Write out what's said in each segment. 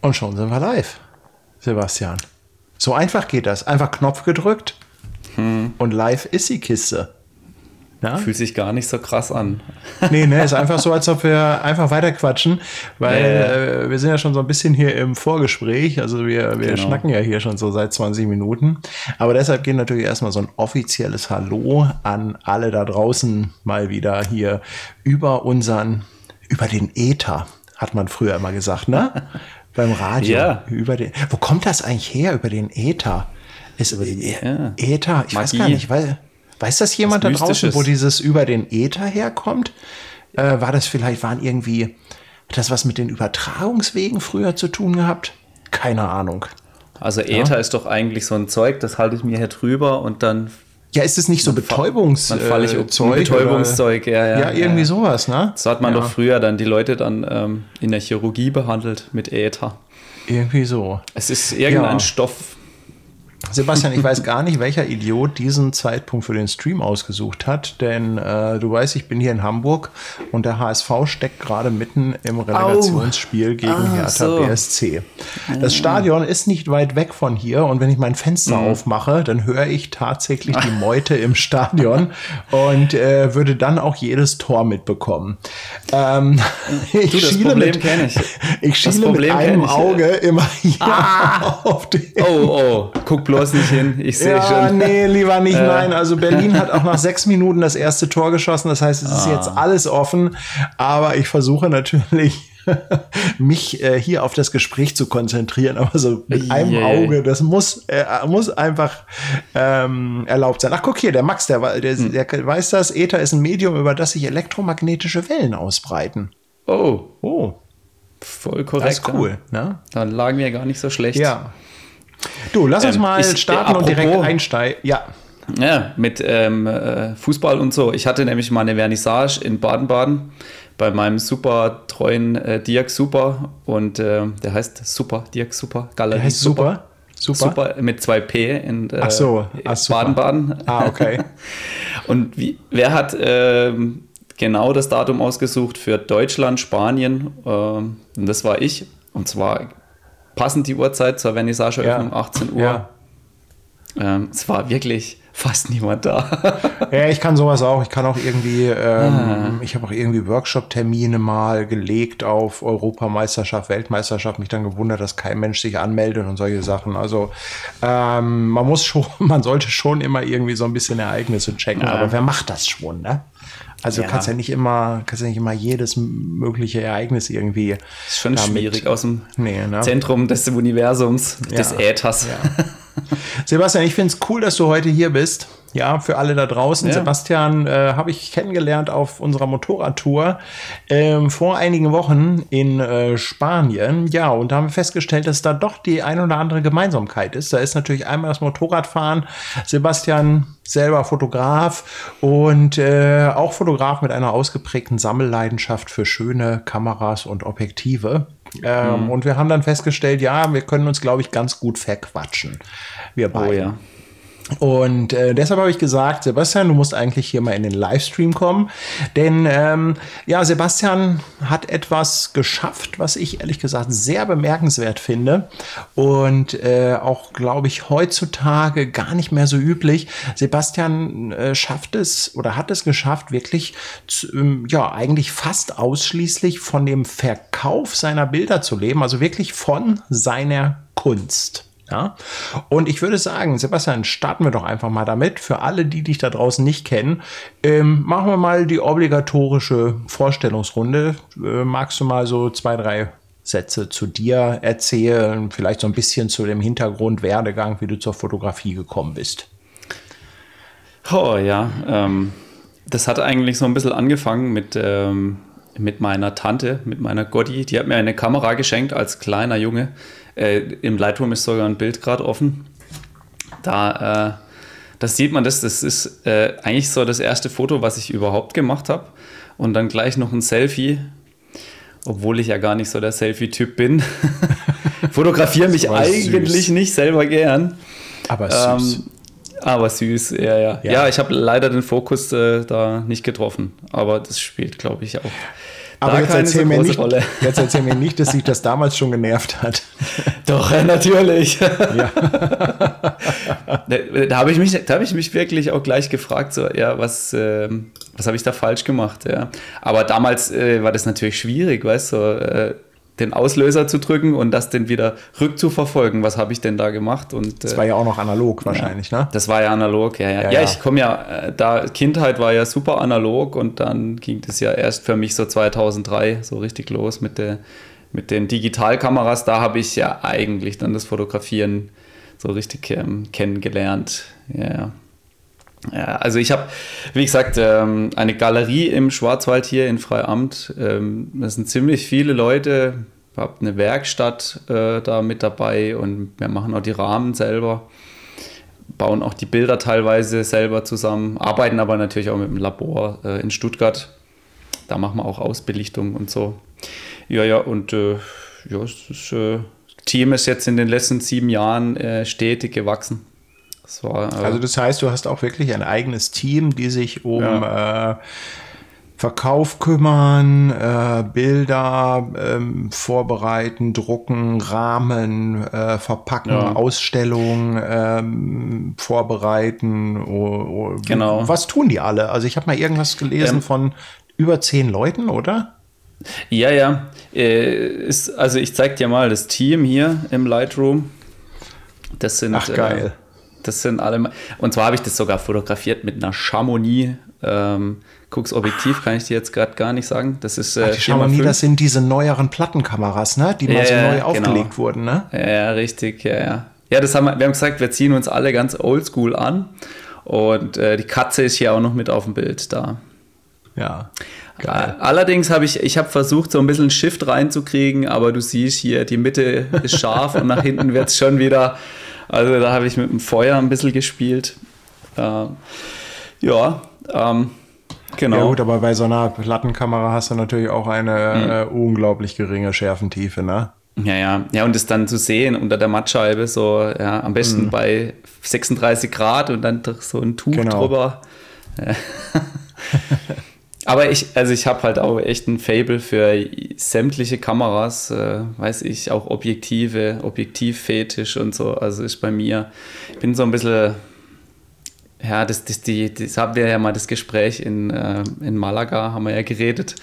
Und schon sind wir live, Sebastian. So einfach geht das. Einfach Knopf gedrückt hm. und live ist die Kiste. Ja? Fühlt sich gar nicht so krass an. Nee, ne, ist einfach so, als ob wir einfach weiterquatschen, weil äh. Äh, wir sind ja schon so ein bisschen hier im Vorgespräch, also wir, wir genau. schnacken ja hier schon so seit 20 Minuten. Aber deshalb geht natürlich erstmal so ein offizielles Hallo an alle da draußen mal wieder hier über unseren, über den Äther, hat man früher immer gesagt, ne? beim Radio. Ja. Über den, wo kommt das eigentlich her, über den Äther? Ist, über den ja. Äther, ich Magie. weiß gar nicht, weil, weiß das jemand da draußen, wo dieses über den Äther herkommt? Äh, war das vielleicht, waren irgendwie, hat das was mit den Übertragungswegen früher zu tun gehabt? Keine Ahnung. Also Äther ja. ist doch eigentlich so ein Zeug, das halte ich mir hier drüber und dann ja, ist es nicht so Betäubungszeug? Dann falle ich äh, Betäubungszeug, ja, ja. Ja, irgendwie ja. sowas, ne? So hat man ja. doch früher dann die Leute dann ähm, in der Chirurgie behandelt mit Äther. Irgendwie so. Es ist irgendein Stoff, Sebastian, ich weiß gar nicht, welcher Idiot diesen Zeitpunkt für den Stream ausgesucht hat, denn äh, du weißt, ich bin hier in Hamburg und der HSV steckt gerade mitten im Relegationsspiel oh. gegen ah, Hertha so. BSC. Das Stadion ist nicht weit weg von hier und wenn ich mein Fenster mhm. aufmache, dann höre ich tatsächlich die Meute im Stadion und äh, würde dann auch jedes Tor mitbekommen. Ähm, ich du, das Problem kenne ich. Ich schiele mit einem Auge immer hier ah. auf den. Oh, oh, guck bloß nicht hin. Ich sehe ja, schon. Nee, lieber nicht. Äh. Nein, also Berlin hat auch nach sechs Minuten das erste Tor geschossen. Das heißt, es ist ah. jetzt alles offen. Aber ich versuche natürlich mich äh, hier auf das Gespräch zu konzentrieren, aber so mit yeah. einem Auge, das muss, äh, muss einfach ähm, erlaubt sein. Ach, guck hier, der Max, der, der, hm. der weiß das, Äther ist ein Medium, über das sich elektromagnetische Wellen ausbreiten. Oh. Oh. Voll korrekt. Das ist cool, ne? Da lagen wir gar nicht so schlecht. Ja. Du, lass uns ähm, mal ich, starten äh, und direkt einsteigen. Ja. Ja, mit ähm, äh, Fußball und so. Ich hatte nämlich mal eine Vernissage in Baden-Baden bei meinem super treuen äh, Dirk Super und äh, der heißt Super, Dirk Super, Galerie der heißt Super. Super. Super mit zwei P in äh, Ach so, Baden-Baden. Ah, okay. und wie, wer hat ähm, genau das Datum ausgesucht für Deutschland, Spanien? Ähm, und das war ich. Und zwar passend die Uhrzeit zur Vernissageöffnung, ja. 18 Uhr. Ja. Ähm, es war wirklich fast niemand da. ja, ich kann sowas auch. Ich kann auch irgendwie, ähm, ah. ich habe auch irgendwie Workshop-Termine mal gelegt auf Europameisterschaft, Weltmeisterschaft, mich dann gewundert, dass kein Mensch sich anmeldet und solche Sachen. Also ähm, man muss schon, man sollte schon immer irgendwie so ein bisschen Ereignisse checken, ja. aber wer macht das schon, ne? Also ja. kannst ja nicht immer, kannst ja nicht immer jedes mögliche Ereignis irgendwie. Das ist schon schwierig aus dem nee, ne? Zentrum des Universums, ja. des Äthers. Ja. Sebastian, ich finde es cool, dass du heute hier bist. Ja, für alle da draußen. Ja. Sebastian äh, habe ich kennengelernt auf unserer Motorradtour ähm, vor einigen Wochen in äh, Spanien. Ja, und da haben wir festgestellt, dass da doch die ein oder andere Gemeinsamkeit ist. Da ist natürlich einmal das Motorradfahren. Sebastian selber Fotograf und äh, auch Fotograf mit einer ausgeprägten Sammelleidenschaft für schöne Kameras und Objektive. Ähm, mhm. Und wir haben dann festgestellt, ja, wir können uns, glaube ich, ganz gut verquatschen. Wir beide. Oh ja. Und äh, deshalb habe ich gesagt, Sebastian, du musst eigentlich hier mal in den Livestream kommen. Denn ähm, ja, Sebastian hat etwas geschafft, was ich ehrlich gesagt sehr bemerkenswert finde. Und äh, auch, glaube ich, heutzutage gar nicht mehr so üblich. Sebastian äh, schafft es oder hat es geschafft, wirklich zu, ähm, ja, eigentlich fast ausschließlich von dem Verkauf seiner Bilder zu leben. Also wirklich von seiner Kunst. Ja? Und ich würde sagen, Sebastian, starten wir doch einfach mal damit. Für alle, die dich da draußen nicht kennen, ähm, machen wir mal die obligatorische Vorstellungsrunde. Äh, magst du mal so zwei, drei Sätze zu dir erzählen? Vielleicht so ein bisschen zu dem Hintergrund, Werdegang, wie du zur Fotografie gekommen bist. Oh ja, ähm, das hat eigentlich so ein bisschen angefangen mit, ähm, mit meiner Tante, mit meiner Gotti. Die hat mir eine Kamera geschenkt als kleiner Junge. Äh, Im Lightroom ist sogar ein Bild gerade offen. Da äh, das sieht man, das, das ist äh, eigentlich so das erste Foto, was ich überhaupt gemacht habe. Und dann gleich noch ein Selfie, obwohl ich ja gar nicht so der Selfie-Typ bin. Fotografiere mich eigentlich süß. nicht selber gern. Aber süß. Ähm, aber süß, ja, ja. Ja, ja ich habe leider den Fokus äh, da nicht getroffen. Aber das spielt, glaube ich, auch Aber jetzt erzähl, so mir nicht, jetzt erzähl mir nicht, dass sich das damals schon genervt hat. Doch, natürlich. Ja. da habe ich, mich, hab ich mich wirklich auch gleich gefragt, so, ja, was, äh, was habe ich da falsch gemacht? Ja. Aber damals äh, war das natürlich schwierig, weißt du, äh, den Auslöser zu drücken und das dann wieder rückzuverfolgen. Was habe ich denn da gemacht? Und, das war ja auch noch analog wahrscheinlich, ja, ne? Das war ja analog, ja. Ja, ja, ja ich komme ja, äh, da Kindheit war ja super analog und dann ging das ja erst für mich so 2003 so richtig los mit, der, mit den Digitalkameras. Da habe ich ja eigentlich dann das Fotografieren so richtig ähm, kennengelernt. Ja, ja, also ich habe, wie gesagt, ähm, eine Galerie im Schwarzwald hier in Freiamt. Ähm, das sind ziemlich viele Leute. Ich habe eine Werkstatt äh, da mit dabei und wir machen auch die Rahmen selber, bauen auch die Bilder teilweise selber zusammen, arbeiten aber natürlich auch mit dem Labor äh, in Stuttgart. Da machen wir auch Ausbelichtung und so. Ja, ja, und äh, ja, das Team ist jetzt in den letzten sieben Jahren stetig gewachsen. Das war, äh, also das heißt, du hast auch wirklich ein eigenes Team, die sich um ja. äh, Verkauf kümmern, äh, Bilder ähm, vorbereiten, drucken, Rahmen äh, verpacken, ja. Ausstellungen ähm, vorbereiten. Oh, oh, genau. Was tun die alle? Also ich habe mal irgendwas gelesen ähm, von über zehn Leuten, oder? Ja, ja. Äh, ist, also ich zeige dir mal das Team hier im Lightroom. Das sind Ach, geil. Äh, das sind alle. Und zwar habe ich das sogar fotografiert mit einer Chamonix. Ähm, Gucks Objektiv kann ich dir jetzt gerade gar nicht sagen. Das ist äh, Ach, die Chamonix, das sind diese neueren Plattenkameras, ne? Die mal ja, so neu genau. aufgelegt wurden, ne? Ja, ja, richtig, ja, ja. Ja, das haben wir, wir haben gesagt, wir ziehen uns alle ganz oldschool an. Und äh, die Katze ist hier auch noch mit auf dem Bild da. Ja. Geil. Allerdings habe ich, ich habe versucht, so ein bisschen Shift reinzukriegen, aber du siehst hier, die Mitte ist scharf und nach hinten wird es schon wieder also da habe ich mit dem Feuer ein bisschen gespielt. Äh, ja, ähm, genau. Ja gut, aber bei so einer Plattenkamera hast du natürlich auch eine mhm. äh, unglaublich geringe Schärfentiefe, ne? Ja, ja. Ja, und das dann zu sehen unter der Mattscheibe, so, ja, am besten mhm. bei 36 Grad und dann so ein Tuch genau. drüber. Ja. Aber ich, also ich habe halt auch echt ein Fable für sämtliche Kameras, äh, weiß ich, auch Objektive, Objektivfetisch und so. Also ist bei mir, ich bin so ein bisschen, ja, das, das, die, das haben wir ja mal das Gespräch in, äh, in Malaga, haben wir ja geredet.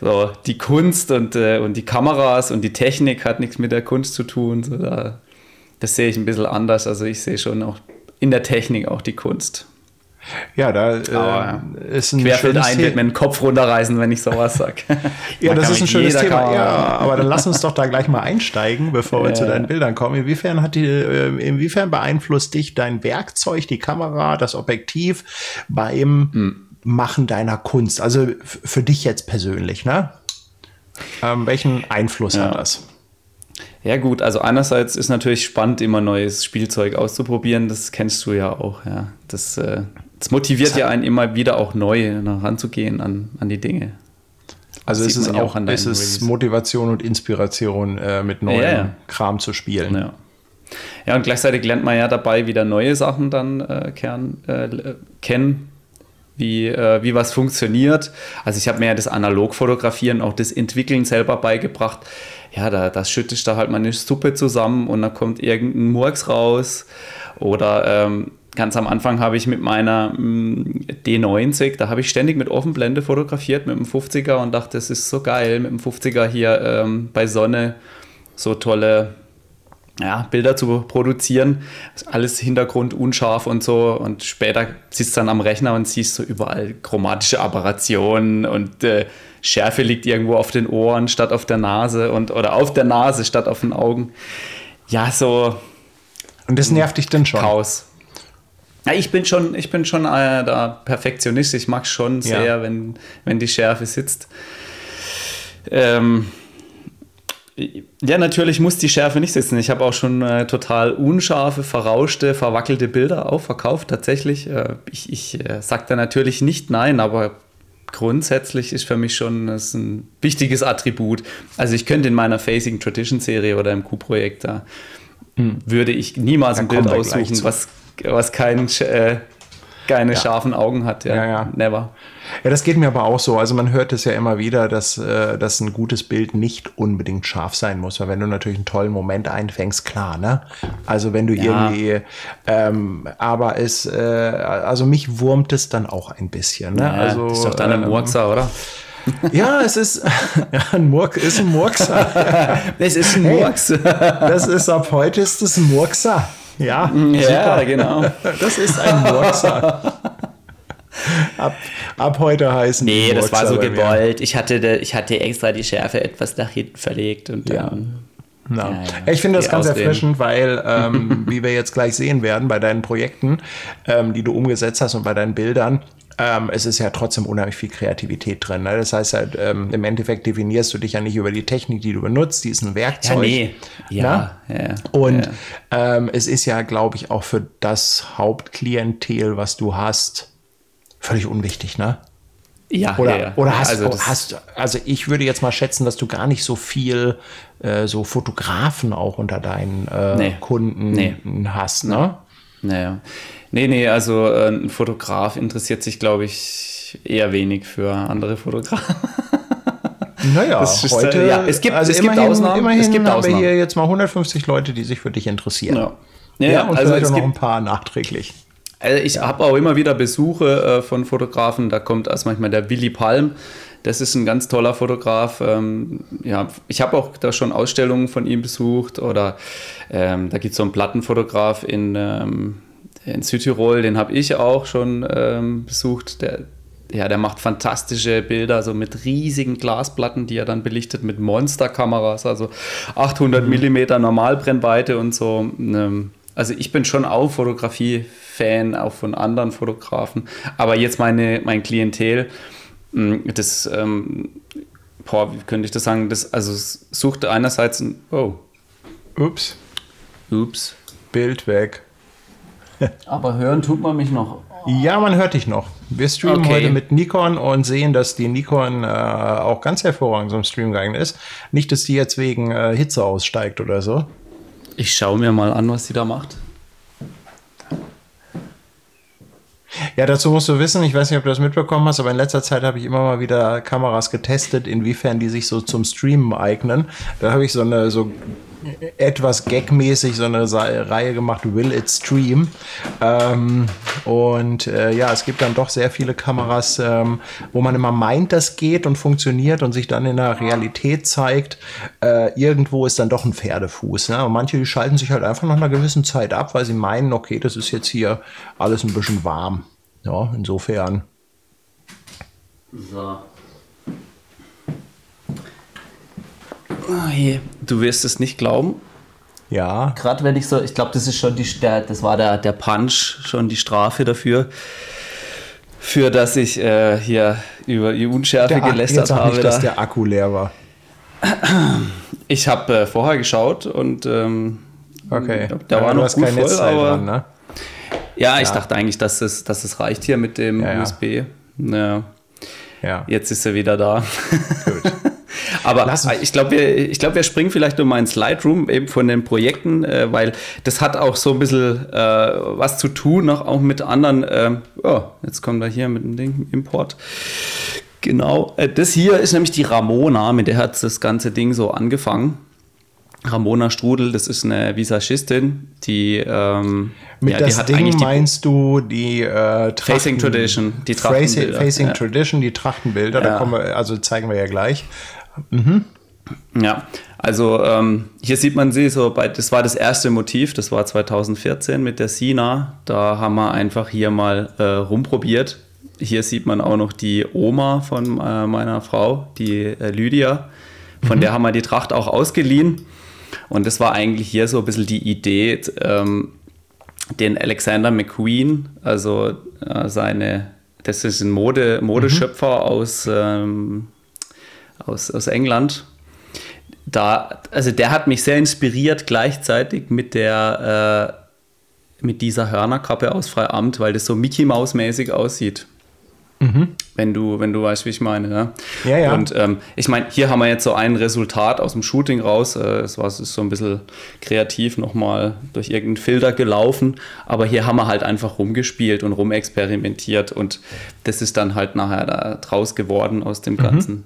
So, die Kunst und, äh, und die Kameras und die Technik hat nichts mit der Kunst zu tun. So, da, das sehe ich ein bisschen anders. Also ich sehe schon auch in der Technik auch die Kunst. Ja, da äh, ja. ist ein Querfeld ein, wird mir den Kopf runterreißen, wenn ich sowas sage. ja, das ist ein schönes Thema. Ja, aber dann lass uns doch da gleich mal einsteigen, bevor wir äh. zu deinen Bildern kommen. Inwiefern hat die, äh, inwiefern beeinflusst dich dein Werkzeug, die Kamera, das Objektiv beim hm. Machen deiner Kunst? Also für dich jetzt persönlich, ne? Ähm, welchen Einfluss ja. hat das? Ja gut, also einerseits ist natürlich spannend, immer neues Spielzeug auszuprobieren. Das kennst du ja auch. Ja, das, äh, das motiviert ja einen immer wieder auch neu ranzugehen an, an die Dinge. Also ist es auch, auch ist es Motivation und Inspiration, äh, mit neuem ja, ja. Kram zu spielen. Ja. ja, und gleichzeitig lernt man ja dabei wieder neue Sachen dann äh, kern, äh, kennen, wie, äh, wie was funktioniert. Also ich habe mir ja das Analogfotografieren, auch das Entwickeln selber beigebracht ja, da, da schüttest du halt mal eine Suppe zusammen und dann kommt irgendein Murks raus. Oder ähm, ganz am Anfang habe ich mit meiner mm, D90, da habe ich ständig mit Offenblende fotografiert mit dem 50er und dachte, das ist so geil, mit dem 50er hier ähm, bei Sonne so tolle ja, Bilder zu produzieren. Alles Hintergrund unscharf und so. Und später du dann am Rechner und siehst so überall chromatische Aberrationen und äh, Schärfe liegt irgendwo auf den Ohren statt auf der Nase und oder auf der Nase statt auf den Augen. Ja, so. Und das nervt dich dann schon? Chaos. Ja, ich bin schon, ich bin schon äh, da Perfektionist. Ich mag schon sehr, ja. wenn, wenn die Schärfe sitzt. Ähm, ja, natürlich muss die Schärfe nicht sitzen. Ich habe auch schon äh, total unscharfe, verrauschte, verwackelte Bilder auch verkauft, tatsächlich. Äh, ich ich äh, sage da natürlich nicht nein, aber grundsätzlich ist für mich schon das ein wichtiges Attribut. Also ich könnte in meiner Facing Tradition Serie oder im Q-Projekt da mhm. würde ich niemals Dann ein Bild aussuchen, was, was kein, äh, keine ja. scharfen Augen hat. Ja, ja, ja. Never. Ja, das geht mir aber auch so. Also man hört es ja immer wieder, dass, äh, dass ein gutes Bild nicht unbedingt scharf sein muss. Weil wenn du natürlich einen tollen Moment einfängst, klar, ne? Also wenn du ja. irgendwie, ähm, aber es, äh, also mich wurmt es dann auch ein bisschen. Ne? Ja, also, ist doch dann ein ähm, oder? Ja, es ist ja, ein Murk, ist ein Murkser. es ist ein Murks. Hey, das ist ab heute ist es ein Murkser. Ja, ja super. genau. Das ist ein Murkser. Ab, ab heute heißen Nee, das war so gewollt. Ich hatte, ich hatte extra die Schärfe etwas nach hinten verlegt und ja. dann. Ja, ja. Ich finde das ganz Ausreden. erfrischend, weil, ähm, wie wir jetzt gleich sehen werden, bei deinen Projekten, ähm, die du umgesetzt hast und bei deinen Bildern, ähm, es ist ja trotzdem unheimlich viel Kreativität drin. Ne? Das heißt halt, ähm, im Endeffekt definierst du dich ja nicht über die Technik, die du benutzt, die ist ein Werkzeug. Ja, nee. Ja, ja Und ja. Ähm, es ist ja, glaube ich, auch für das Hauptklientel, was du hast, völlig unwichtig, ne? Ja, oder, ja, ja. oder hast, also, hast, also ich würde jetzt mal schätzen, dass du gar nicht so viel äh, so Fotografen auch unter deinen äh, nee. Kunden nee. hast, ne? Naja. Nee, nee, also äh, ein Fotograf interessiert sich, glaube ich, eher wenig für andere Fotografen. Naja, das ist, heute, ja, es gibt, also es immerhin, gibt Ausnahmen. Immerhin es gibt haben Ausnahmen. wir hier jetzt mal 150 Leute, die sich für dich interessieren. Ja, ja, ja und also vielleicht auch noch ein paar nachträglich. Also ich ja. habe auch immer wieder Besuche äh, von Fotografen. Da kommt als manchmal der Willy Palm. Das ist ein ganz toller Fotograf. Ähm, ja, ich habe auch da schon Ausstellungen von ihm besucht. Oder ähm, da gibt es so einen Plattenfotograf in, ähm, in Südtirol, den habe ich auch schon ähm, besucht. Der, ja, der macht fantastische Bilder, so mit riesigen Glasplatten, die er dann belichtet mit Monsterkameras, also 800 mhm. Millimeter Normalbrennweite und so. Ähm, also ich bin schon auch Fotografie-Fan, auch von anderen Fotografen. Aber jetzt meine, mein Klientel, mm, das, ähm, boah, wie könnte ich das sagen, das, also suchte einerseits ein, oh. Ups. Ups. Bild weg. Aber hören tut man mich noch. Ja, man hört dich noch. Wir streamen okay. heute mit Nikon und sehen, dass die Nikon äh, auch ganz hervorragend zum Stream geeignet ist. Nicht, dass die jetzt wegen äh, Hitze aussteigt oder so. Ich schaue mir mal an, was sie da macht. Ja, dazu musst du wissen, ich weiß nicht, ob du das mitbekommen hast, aber in letzter Zeit habe ich immer mal wieder Kameras getestet, inwiefern die sich so zum Streamen eignen. Da habe ich so eine so etwas gagmäßig so eine Reihe gemacht, Will It Stream. Ähm, und äh, ja, es gibt dann doch sehr viele Kameras, ähm, wo man immer meint, das geht und funktioniert und sich dann in der Realität zeigt, äh, irgendwo ist dann doch ein Pferdefuß. Ne? Und manche die schalten sich halt einfach nach einer gewissen Zeit ab, weil sie meinen, okay, das ist jetzt hier alles ein bisschen warm. Ja, insofern. So. Oh je. Du wirst es nicht glauben. Ja. Gerade wenn ich so, ich glaube, das ist schon die, der, das war der, der Punch, schon die Strafe dafür, für dass ich äh, hier über die Unschärfe der, gelästert jetzt habe. Nicht, dass der Akku leer war. Ich habe äh, vorher geschaut und ähm, okay. da ja, war noch gut voll, aber dran, ne? ja, ich ja. dachte eigentlich, dass es, dass es reicht hier mit dem ja, USB. Ja. Jetzt ist er wieder da. Gut. Aber ich glaube, wir, glaub, wir springen vielleicht nur mal ins Lightroom eben von den Projekten, äh, weil das hat auch so ein bisschen äh, was zu tun, noch auch mit anderen. Äh, oh, jetzt kommt er hier mit dem Ding, Import. Genau, äh, das hier ist nämlich die Ramona, mit der hat das ganze Ding so angefangen. Ramona Strudel, das ist eine Visagistin, die ähm, mit ja, das hat Ding meinst du die äh, Facing Tradition, die Trachtenbilder. Facing ja. Tradition, die Trachtenbilder, ja. da kommen wir, also zeigen wir ja gleich. Mhm. Ja, also ähm, hier sieht man sie so bei, das war das erste Motiv, das war 2014 mit der Sina. Da haben wir einfach hier mal äh, rumprobiert. Hier sieht man auch noch die Oma von äh, meiner Frau, die äh, Lydia. Von mhm. der haben wir die Tracht auch ausgeliehen. Und das war eigentlich hier so ein bisschen die Idee, ähm, den Alexander McQueen, also äh, seine, das ist ein Mode, Modeschöpfer mhm. aus ähm, aus, aus England. Da, also der hat mich sehr inspiriert gleichzeitig mit der äh, mit dieser Hörnerkappe aus Freiamt, weil das so Mickey Maus mäßig aussieht. Mhm. Wenn du, wenn du weißt, wie ich meine. Ne? Ja, ja. Und ähm, ich meine, hier haben wir jetzt so ein Resultat aus dem Shooting raus. Äh, es war es ist so ein bisschen kreativ nochmal durch irgendeinen Filter gelaufen. Aber hier haben wir halt einfach rumgespielt und rumexperimentiert. Und das ist dann halt nachher da draus geworden aus dem mhm. Ganzen. Mhm.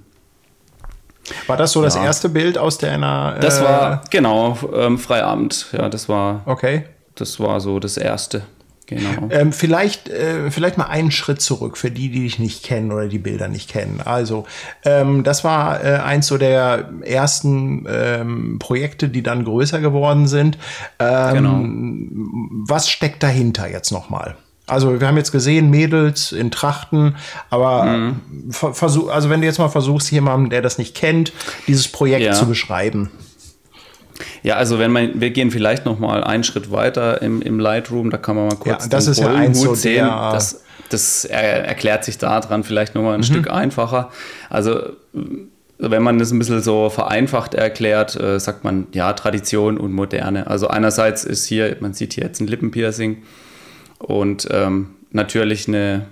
War das so das erste Bild aus deiner? Äh das war, genau, ähm, Freiabend. Ja, das war. Okay. Das war so das erste. Genau. Ähm, vielleicht, äh, vielleicht mal einen Schritt zurück für die, die dich nicht kennen oder die Bilder nicht kennen. Also, ähm, das war äh, eins so der ersten ähm, Projekte, die dann größer geworden sind. Ähm, genau. Was steckt dahinter jetzt nochmal? Also wir haben jetzt gesehen, Mädels in Trachten, aber mhm. versuch, also wenn du jetzt mal versuchst, jemandem, der das nicht kennt, dieses Projekt ja. zu beschreiben. Ja, also wenn man, wir gehen vielleicht noch mal einen Schritt weiter im, im Lightroom, da kann man mal kurz ja, das ist ja eins so sehen. Das, das er, erklärt sich daran vielleicht noch mal ein mhm. Stück einfacher. Also wenn man das ein bisschen so vereinfacht erklärt, äh, sagt man ja Tradition und Moderne. Also einerseits ist hier, man sieht hier jetzt ein Lippenpiercing und ähm, natürlich eine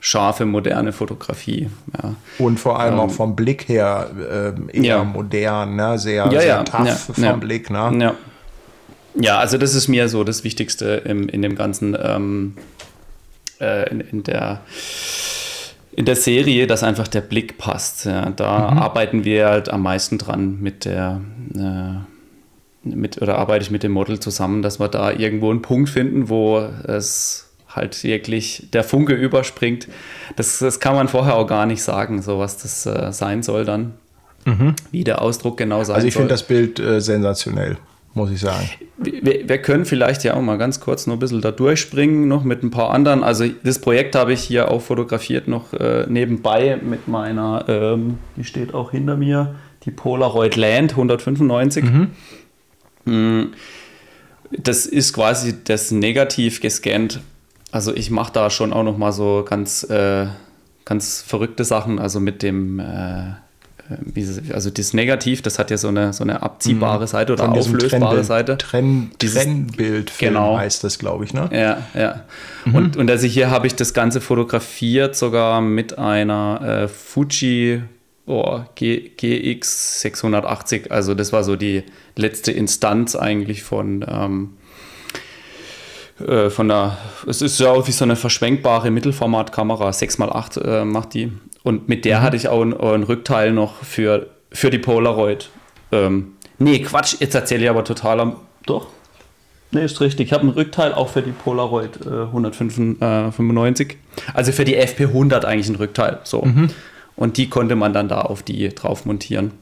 scharfe, moderne Fotografie. Ja. Und vor allem ähm, auch vom Blick her äh, eher ja. modern, ne? sehr, ja, sehr tough vom Blick. Ne? Ja. ja, also das ist mir so das Wichtigste im, in dem ganzen, ähm, äh, in, in, der in der Serie, dass einfach der Blick passt. Da mhm. arbeiten wir halt am meisten dran mit der äh, mit, oder arbeite ich mit dem Model zusammen, dass wir da irgendwo einen Punkt finden, wo es halt wirklich der Funke überspringt. Das, das kann man vorher auch gar nicht sagen, so was das äh, sein soll dann. Mhm. Wie der Ausdruck genau sein soll. Also ich finde das Bild äh, sensationell, muss ich sagen. Wir, wir, können vielleicht ja auch mal ganz kurz noch ein bisschen da durchspringen, noch mit ein paar anderen. Also das Projekt habe ich hier auch fotografiert noch äh, nebenbei mit meiner, ähm, die steht auch hinter mir, die Polaroid Land 195. Mhm. Mm, das ist quasi das Negativ gescannt also ich mache da schon auch noch mal so ganz, äh, ganz verrückte Sachen. Also mit dem, äh, also das Negativ, das hat ja so eine, so eine abziehbare mhm. Seite oder auflösbare Trennbild, Seite. Trenn, Trennbild genau. heißt das, glaube ich, ne? Ja, ja. Mhm. Und, und also hier habe ich das Ganze fotografiert, sogar mit einer äh, Fuji oh, G, GX 680. Also das war so die letzte Instanz eigentlich von ähm, äh, von der, es ist ja auch wie so eine verschwenkbare Mittelformatkamera, 6x8 äh, macht die. Und mit der mhm. hatte ich auch ein, ein, Rückteil noch für, für die Polaroid. Ähm, nee, Quatsch, jetzt erzähle ich aber total am. Doch. Nee, ist richtig. Ich habe ein Rückteil auch für die Polaroid äh, 195. Also für die FP100 eigentlich ein Rückteil. So. Mhm. Und die konnte man dann da auf die drauf montieren.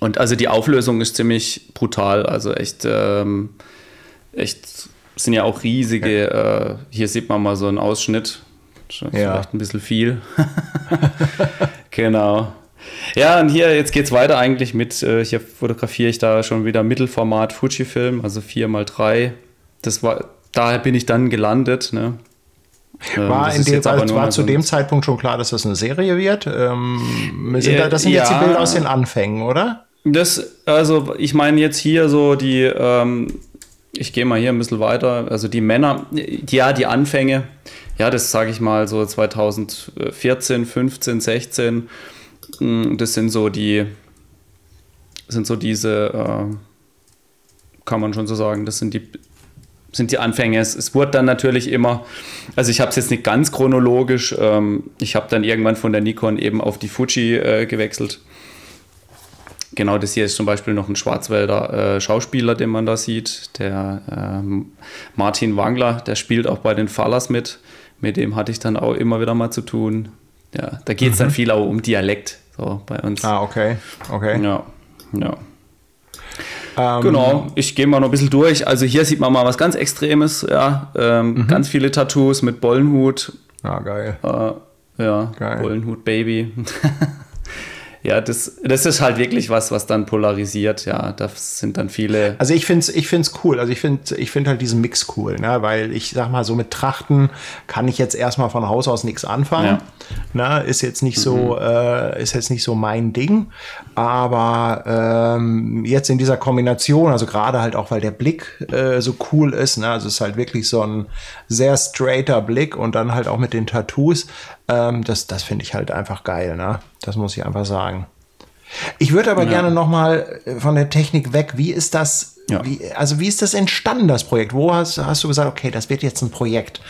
Und also die Auflösung ist ziemlich brutal. Also echt, ähm, echt sind ja auch riesige, äh, hier sieht man mal so einen Ausschnitt. ja. Vielleicht ein bisschen viel. genau. Ja, und hier, jetzt geht es weiter eigentlich mit, äh, hier fotografiere ich da schon wieder Mittelformat Fujifilm, also 4x3. Das war, daher bin ich dann gelandet. Ne? Ähm, war, in dem, also war zu dem Zeitpunkt schon klar, dass das eine Serie wird? Ähm, sind da, das sind ja, jetzt die Bilder aus den Anfängen, oder? Das, also ich meine jetzt hier so die, ähm, ich gehe mal hier ein bisschen weiter. Also die Männer, ja, die Anfänge, ja, das sage ich mal so 2014, 15, 16. Das sind so die, sind so diese, äh, kann man schon so sagen, das sind die, sind die Anfänge. Es, es wurde dann natürlich immer, also ich habe es jetzt nicht ganz chronologisch, ähm, ich habe dann irgendwann von der Nikon eben auf die Fuji äh, gewechselt genau das hier ist zum Beispiel noch ein Schwarzwälder äh, Schauspieler, den man da sieht, der ähm, Martin Wangler, der spielt auch bei den Fallers mit. Mit dem hatte ich dann auch immer wieder mal zu tun. Ja, da geht es mhm. dann viel auch um Dialekt so bei uns. Ah, okay. Okay. Ja, ja. Ähm, genau, ich gehe mal noch ein bisschen durch. Also hier sieht man mal was ganz Extremes, ja. Ähm, mhm. Ganz viele Tattoos mit Bollenhut. Ah, geil. Äh, ja, geil. Bollenhut Baby. ja, das, das ist halt wirklich was, was dann polarisiert. Ja, das sind dann viele. Also ich finde es ich find's cool. Also ich finde ich find halt diesen Mix cool, ne? weil ich sag mal, so mit Trachten kann ich jetzt erstmal von Haus aus nichts anfangen. Ja. Ne? Ist jetzt nicht so, mhm. äh, ist jetzt nicht so mein Ding. Aber ähm, jetzt in dieser Kombination, also gerade halt auch, weil der Blick äh, so cool ist, ne? also es ist halt wirklich so ein sehr straighter Blick und dann halt auch mit den Tattoos Ähm, das das finde ich halt einfach geil, ne? Das muss ich einfach sagen. Ich würde aber ja. gerne noch mal äh, von der Technik weg. Wie ist das? Ja. Wie, also wie ist das entstanden, das Projekt? Wo hast, hast du gesagt, okay, das wird jetzt ein Projekt?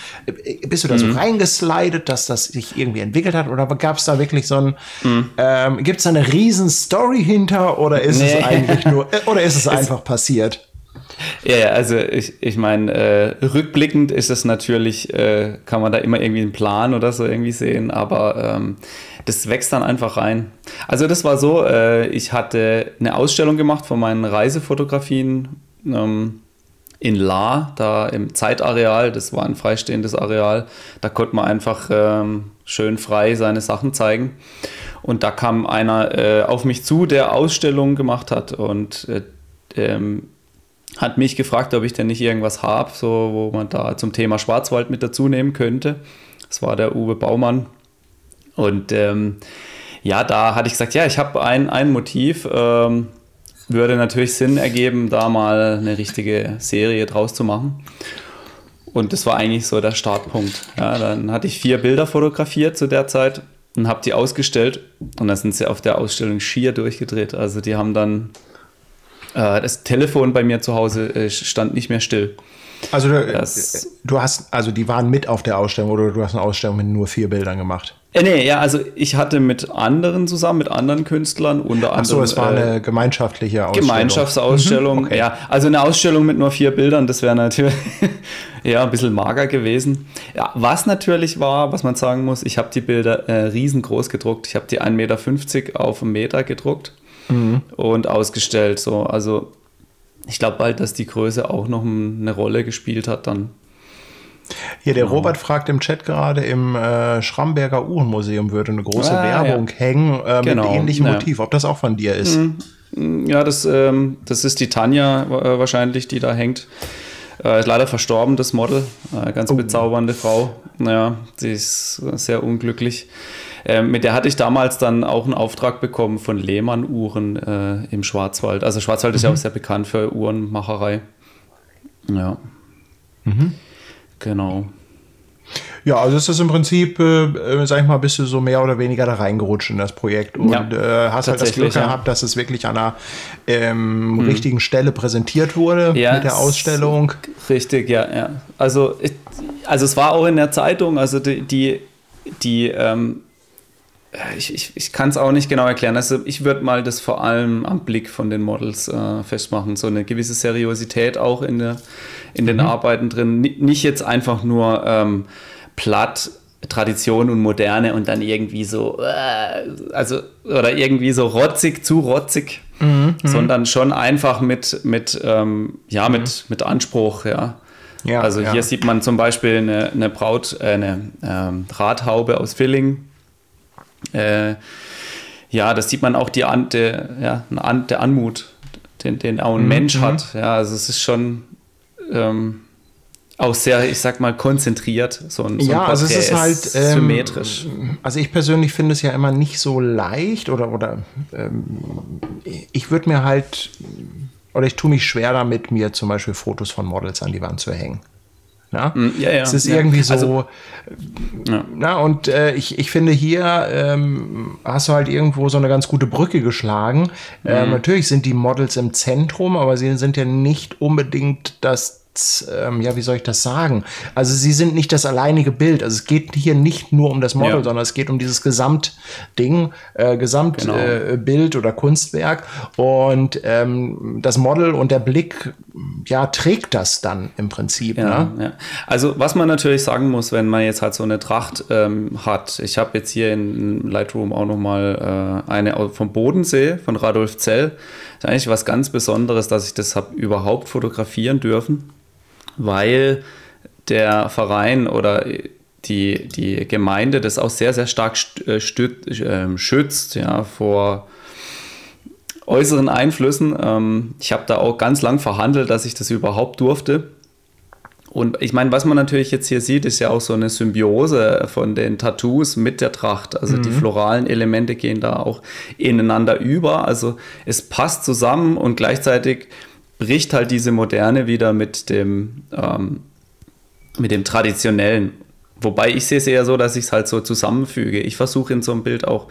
Bist du da mhm. so reingeslidet, dass das sich irgendwie entwickelt hat? Oder gab es da wirklich so ein, mhm. ähm, gibt es da eine riesen Story hinter? Oder ist nee. es eigentlich nur, oder ist es einfach passiert? Ja, also ich, ich meine, äh, rückblickend ist es natürlich, äh, kann man da immer irgendwie einen Plan oder so irgendwie sehen, aber ähm, das wächst dann einfach rein. Also das war so, äh, ich hatte eine Ausstellung gemacht von meinen Reisefotografien ähm, in La, da im Zeitareal, das war ein freistehendes Areal, da konnte man einfach ähm, schön frei seine Sachen zeigen. Und da kam einer äh, auf mich zu, der Ausstellungen gemacht hat und äh, ähm, hat mich gefragt, ob ich denn nicht irgendwas habe, so, wo man da zum Thema Schwarzwald mit dazu nehmen könnte. Das war der Uwe Baumann. Und ähm, ja, da hatte ich gesagt, ja, ich habe ein, ein Motiv. Ähm, würde natürlich Sinn ergeben, da mal eine richtige Serie draus zu machen. Und das war eigentlich so der Startpunkt. Ja, dann hatte ich vier Bilder fotografiert zu der Zeit und habe die ausgestellt. Und dann sind sie auf der Ausstellung schier durchgedreht. Also die haben dann das Telefon bei mir zu Hause äh, stand nicht mehr still. Also du, das, du, hast, also die waren mit auf der Ausstellung oder du hast eine Ausstellung mit nur vier Bildern gemacht? Äh, nee, ja, also ich hatte mit anderen zusammen, mit anderen Künstlern, unter anderem. Ach so, es war äh, eine gemeinschaftliche Ausstellung. Gemeinschaftsausstellung, mhm, okay. ja. Also eine Ausstellung mit nur vier Bildern, das wäre natürlich ja ein bisschen mager gewesen. Ja, was natürlich war, was man sagen muss, ich habe die Bilder äh, riesengroß gedruckt. Ich habe die 1,50 Meter auf einen Meter gedruckt mhm. und ausgestellt. So. Also ich glaube bald, dass die Größe auch noch eine Rolle gespielt hat dann. Hier, der genau. Robert fragt im Chat gerade, im äh, Schramberger Uhrenmuseum würde eine große ah, Werbung ja. hängen äh, genau. mit ähnlichem ja. Motiv, ob das auch von dir ist. Mhm. Ja, das, ähm, das ist die Tanja äh, wahrscheinlich, die da hängt. Äh, ist leider verstorben, das Model. Äh, ganz oh. bezaubernde Frau. Naja, sie ist sehr unglücklich. Ähm, mit der hatte ich damals dann auch einen Auftrag bekommen von Lehmann Uhren äh, im Schwarzwald. Also Schwarzwald mhm. ist ja auch sehr bekannt für Uhrenmacherei. Ja. Mhm. Genau. Ja, also ist das im Prinzip, äh, äh, sag ich mal, bist du so mehr oder weniger da reingerutscht in das Projekt und ja, äh, hast halt das Glück ja. gehabt, dass es wirklich an einer ähm, mhm. richtigen Stelle präsentiert wurde ja, mit der Ausstellung. Richtig, ja, ja. Also, also es war auch in der Zeitung, also die, die, die ähm, ich, ich, ich kann es auch nicht genau erklären. Also ich würde mal das vor allem am Blick von den Models äh, festmachen. So eine gewisse Seriosität auch in, der, in den mhm. Arbeiten drin. N nicht jetzt einfach nur ähm, platt Tradition und Moderne und dann irgendwie so, äh, also, oder irgendwie so rotzig, zu rotzig, mhm, mhm. sondern schon einfach mit, mit, ähm, ja, mhm. mit, mit Anspruch, ja. ja also ja. hier sieht man zum Beispiel eine, eine Braut, äh, eine ähm, Radhaube aus Filling äh, ja, das sieht man auch die An der, ja, An der Anmut, den, den auch ein mhm. Mensch hat. Ja, also es ist schon ähm, auch sehr, ich sag mal, konzentriert. So ein, so ja, ein also es ist halt ähm, symmetrisch. Also ich persönlich finde es ja immer nicht so leicht oder, oder ähm, ich würde mir halt oder ich tue mich schwer damit, mir zum Beispiel Fotos von Models an die Wand zu hängen. Ja, mm, ja, ja. Es ist ja. irgendwie so. Also. Na, und äh, ich, ich finde, hier ähm, hast du halt irgendwo so eine ganz gute Brücke geschlagen. Mhm. Ähm, natürlich sind die Models im Zentrum, aber sie sind ja nicht unbedingt das ähm, ja, wie soll ich das sagen? Also sie sind nicht das alleinige Bild. Also es geht hier nicht nur um das Model, ja. sondern es geht um dieses Gesamtding, äh, Gesamtbild genau. äh, oder Kunstwerk. Und ähm, das Model und der Blick, ja, trägt das dann im Prinzip. Ja, ne? ja. Also was man natürlich sagen muss, wenn man jetzt halt so eine Tracht ähm, hat. Ich habe jetzt hier in Lightroom auch noch mal äh, eine vom Bodensee von Radolf Zell. Das ist eigentlich was ganz Besonderes, dass ich das habe überhaupt fotografieren dürfen weil der Verein oder die, die Gemeinde das auch sehr, sehr stark äh, ähm, schützt ja, vor äußeren Einflüssen. Ähm, ich habe da auch ganz lang verhandelt, dass ich das überhaupt durfte. Und ich meine, was man natürlich jetzt hier sieht, ist ja auch so eine Symbiose von den Tattoos mit der Tracht. Also mhm. die floralen Elemente gehen da auch ineinander über. Also es passt zusammen und gleichzeitig bricht halt diese Moderne wieder mit dem, ähm, mit dem Traditionellen. Wobei ich sehe es eher so, dass ich es halt so zusammenfüge. Ich versuche in so einem Bild auch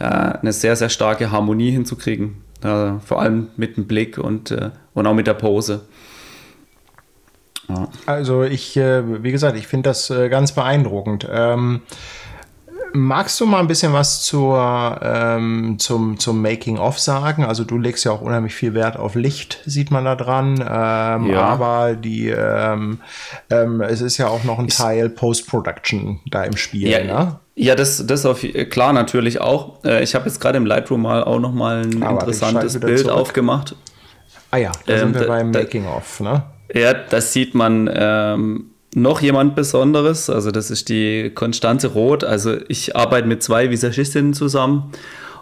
äh, eine sehr, sehr starke Harmonie hinzukriegen. Äh, vor allem mit dem Blick und, äh, und auch mit der Pose. Ja. Also ich, äh, wie gesagt, ich finde das äh, ganz beeindruckend. Ähm, Magst du mal ein bisschen was zur, ähm, zum, zum Making-of sagen? Also du legst ja auch unheimlich viel Wert auf Licht, sieht man da dran. Ähm, ja. Aber die, ähm, ähm es ist ja auch noch ein Teil Post-Production da im Spiel, ja, ne? Ja, das, das auf, klar natürlich auch. Äh, ich habe jetzt gerade im Lightroom mal auch noch mal ein aber interessantes Bild zurück. aufgemacht. Ah ja, da sind wir ähm, beim Making-of, ne? Ja, das sieht man ähm, noch jemand Besonderes. Also das ist die Konstanze Roth. Also ich arbeite mit zwei Visagistinnen zusammen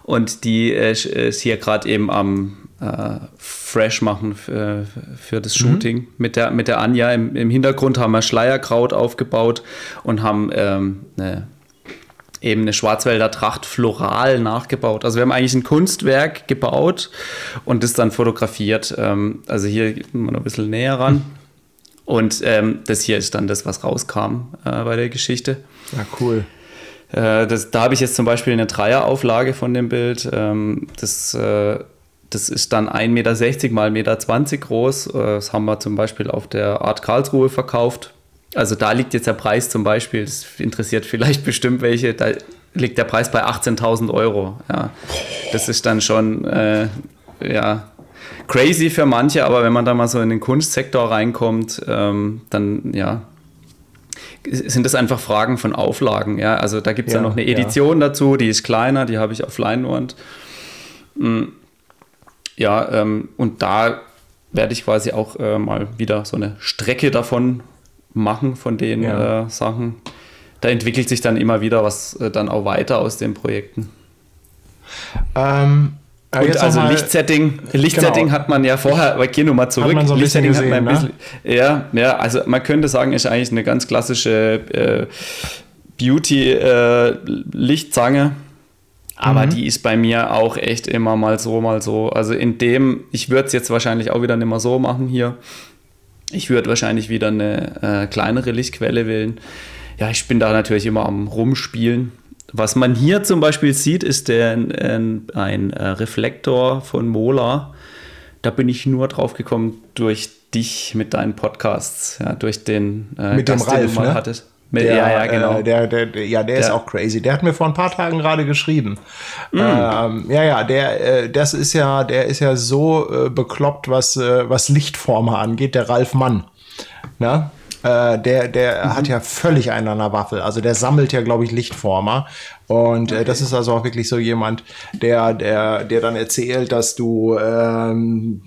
und die äh, ist hier gerade eben am äh, Fresh machen für, für das mhm. Shooting. Mhm. Mit, der, mit der Anja im, im Hintergrund haben wir Schleierkraut aufgebaut und haben ähm, eine, eben eine Schwarzwälder Tracht floral nachgebaut. Also wir haben eigentlich ein Kunstwerk gebaut und das dann fotografiert. Ähm, also hier mal noch ein bisschen näher ran. Und ähm, das hier ist dann das, was rauskam äh, bei der Geschichte. Ja, cool. Äh, das, da habe ich jetzt zum Beispiel eine Dreierauflage von dem Bild. Ähm, das, äh, das ist dann 1,60 Meter mal 1,20 Meter groß. Äh, das haben wir zum Beispiel auf der Art Karlsruhe verkauft. Also da liegt jetzt der Preis zum Beispiel, das interessiert vielleicht bestimmt welche, da liegt der Preis bei 18.000 Euro. Ja. Das ist dann schon, äh, ja, crazy für manche, aber wenn man da mal so in den Kunstsektor reinkommt, ähm, dann ja, sind das einfach Fragen von Auflagen. Ja? Also da gibt es ja, ja, noch eine Edition ja. dazu, die ist kleiner, die habe ich auf Leinwand. Mm. Ja, ähm, und da werde ich quasi auch äh, mal wieder so eine Strecke davon machen, von den ja. äh, Sachen. Da entwickelt sich dann immer wieder was äh, dann auch weiter aus den Projekten. Ähm, und also Lichtsetting, Lichtsetting genau. hat man ja vorher, aber geh nochmal zurück. Hat man so ein Lichtsetting gesehen, hat man ein bisschen, ne? ja, ja, also man könnte sagen, ist eigentlich eine ganz klassische äh, Beauty-Lichtzange. Äh, aber mhm. die ist bei mir auch echt immer mal so, mal so. Also in dem, ich würde es jetzt wahrscheinlich auch wieder nicht mehr so machen hier. Ich würde wahrscheinlich wieder eine äh, kleinere Lichtquelle wählen. Ja, ich bin da natürlich immer am Rumspielen. Was man hier zum Beispiel sieht, ist der, ein, ein äh, Reflektor von Mola. Da bin ich nur drauf gekommen durch dich mit deinen Podcasts, ja, durch den äh, mit Gast, dem Ralf, den du mal ne? hattest. Mit, der, ja, ja, genau. Äh, der, der, der, ja, der, der, ist auch crazy. Der hat mir vor ein paar Tagen gerade geschrieben. Mm. Ähm, ja, ja, der, äh, das ist ja, der ist ja so äh, bekloppt, was, äh, was Lichtformer angeht, der Ralf Mann. Na? Äh, der der mhm. hat ja völlig einen an der Waffel. Also der sammelt ja, glaube ich, Lichtformer. Und äh, das ist also auch wirklich so jemand, der, der, der dann erzählt, dass du, ähm,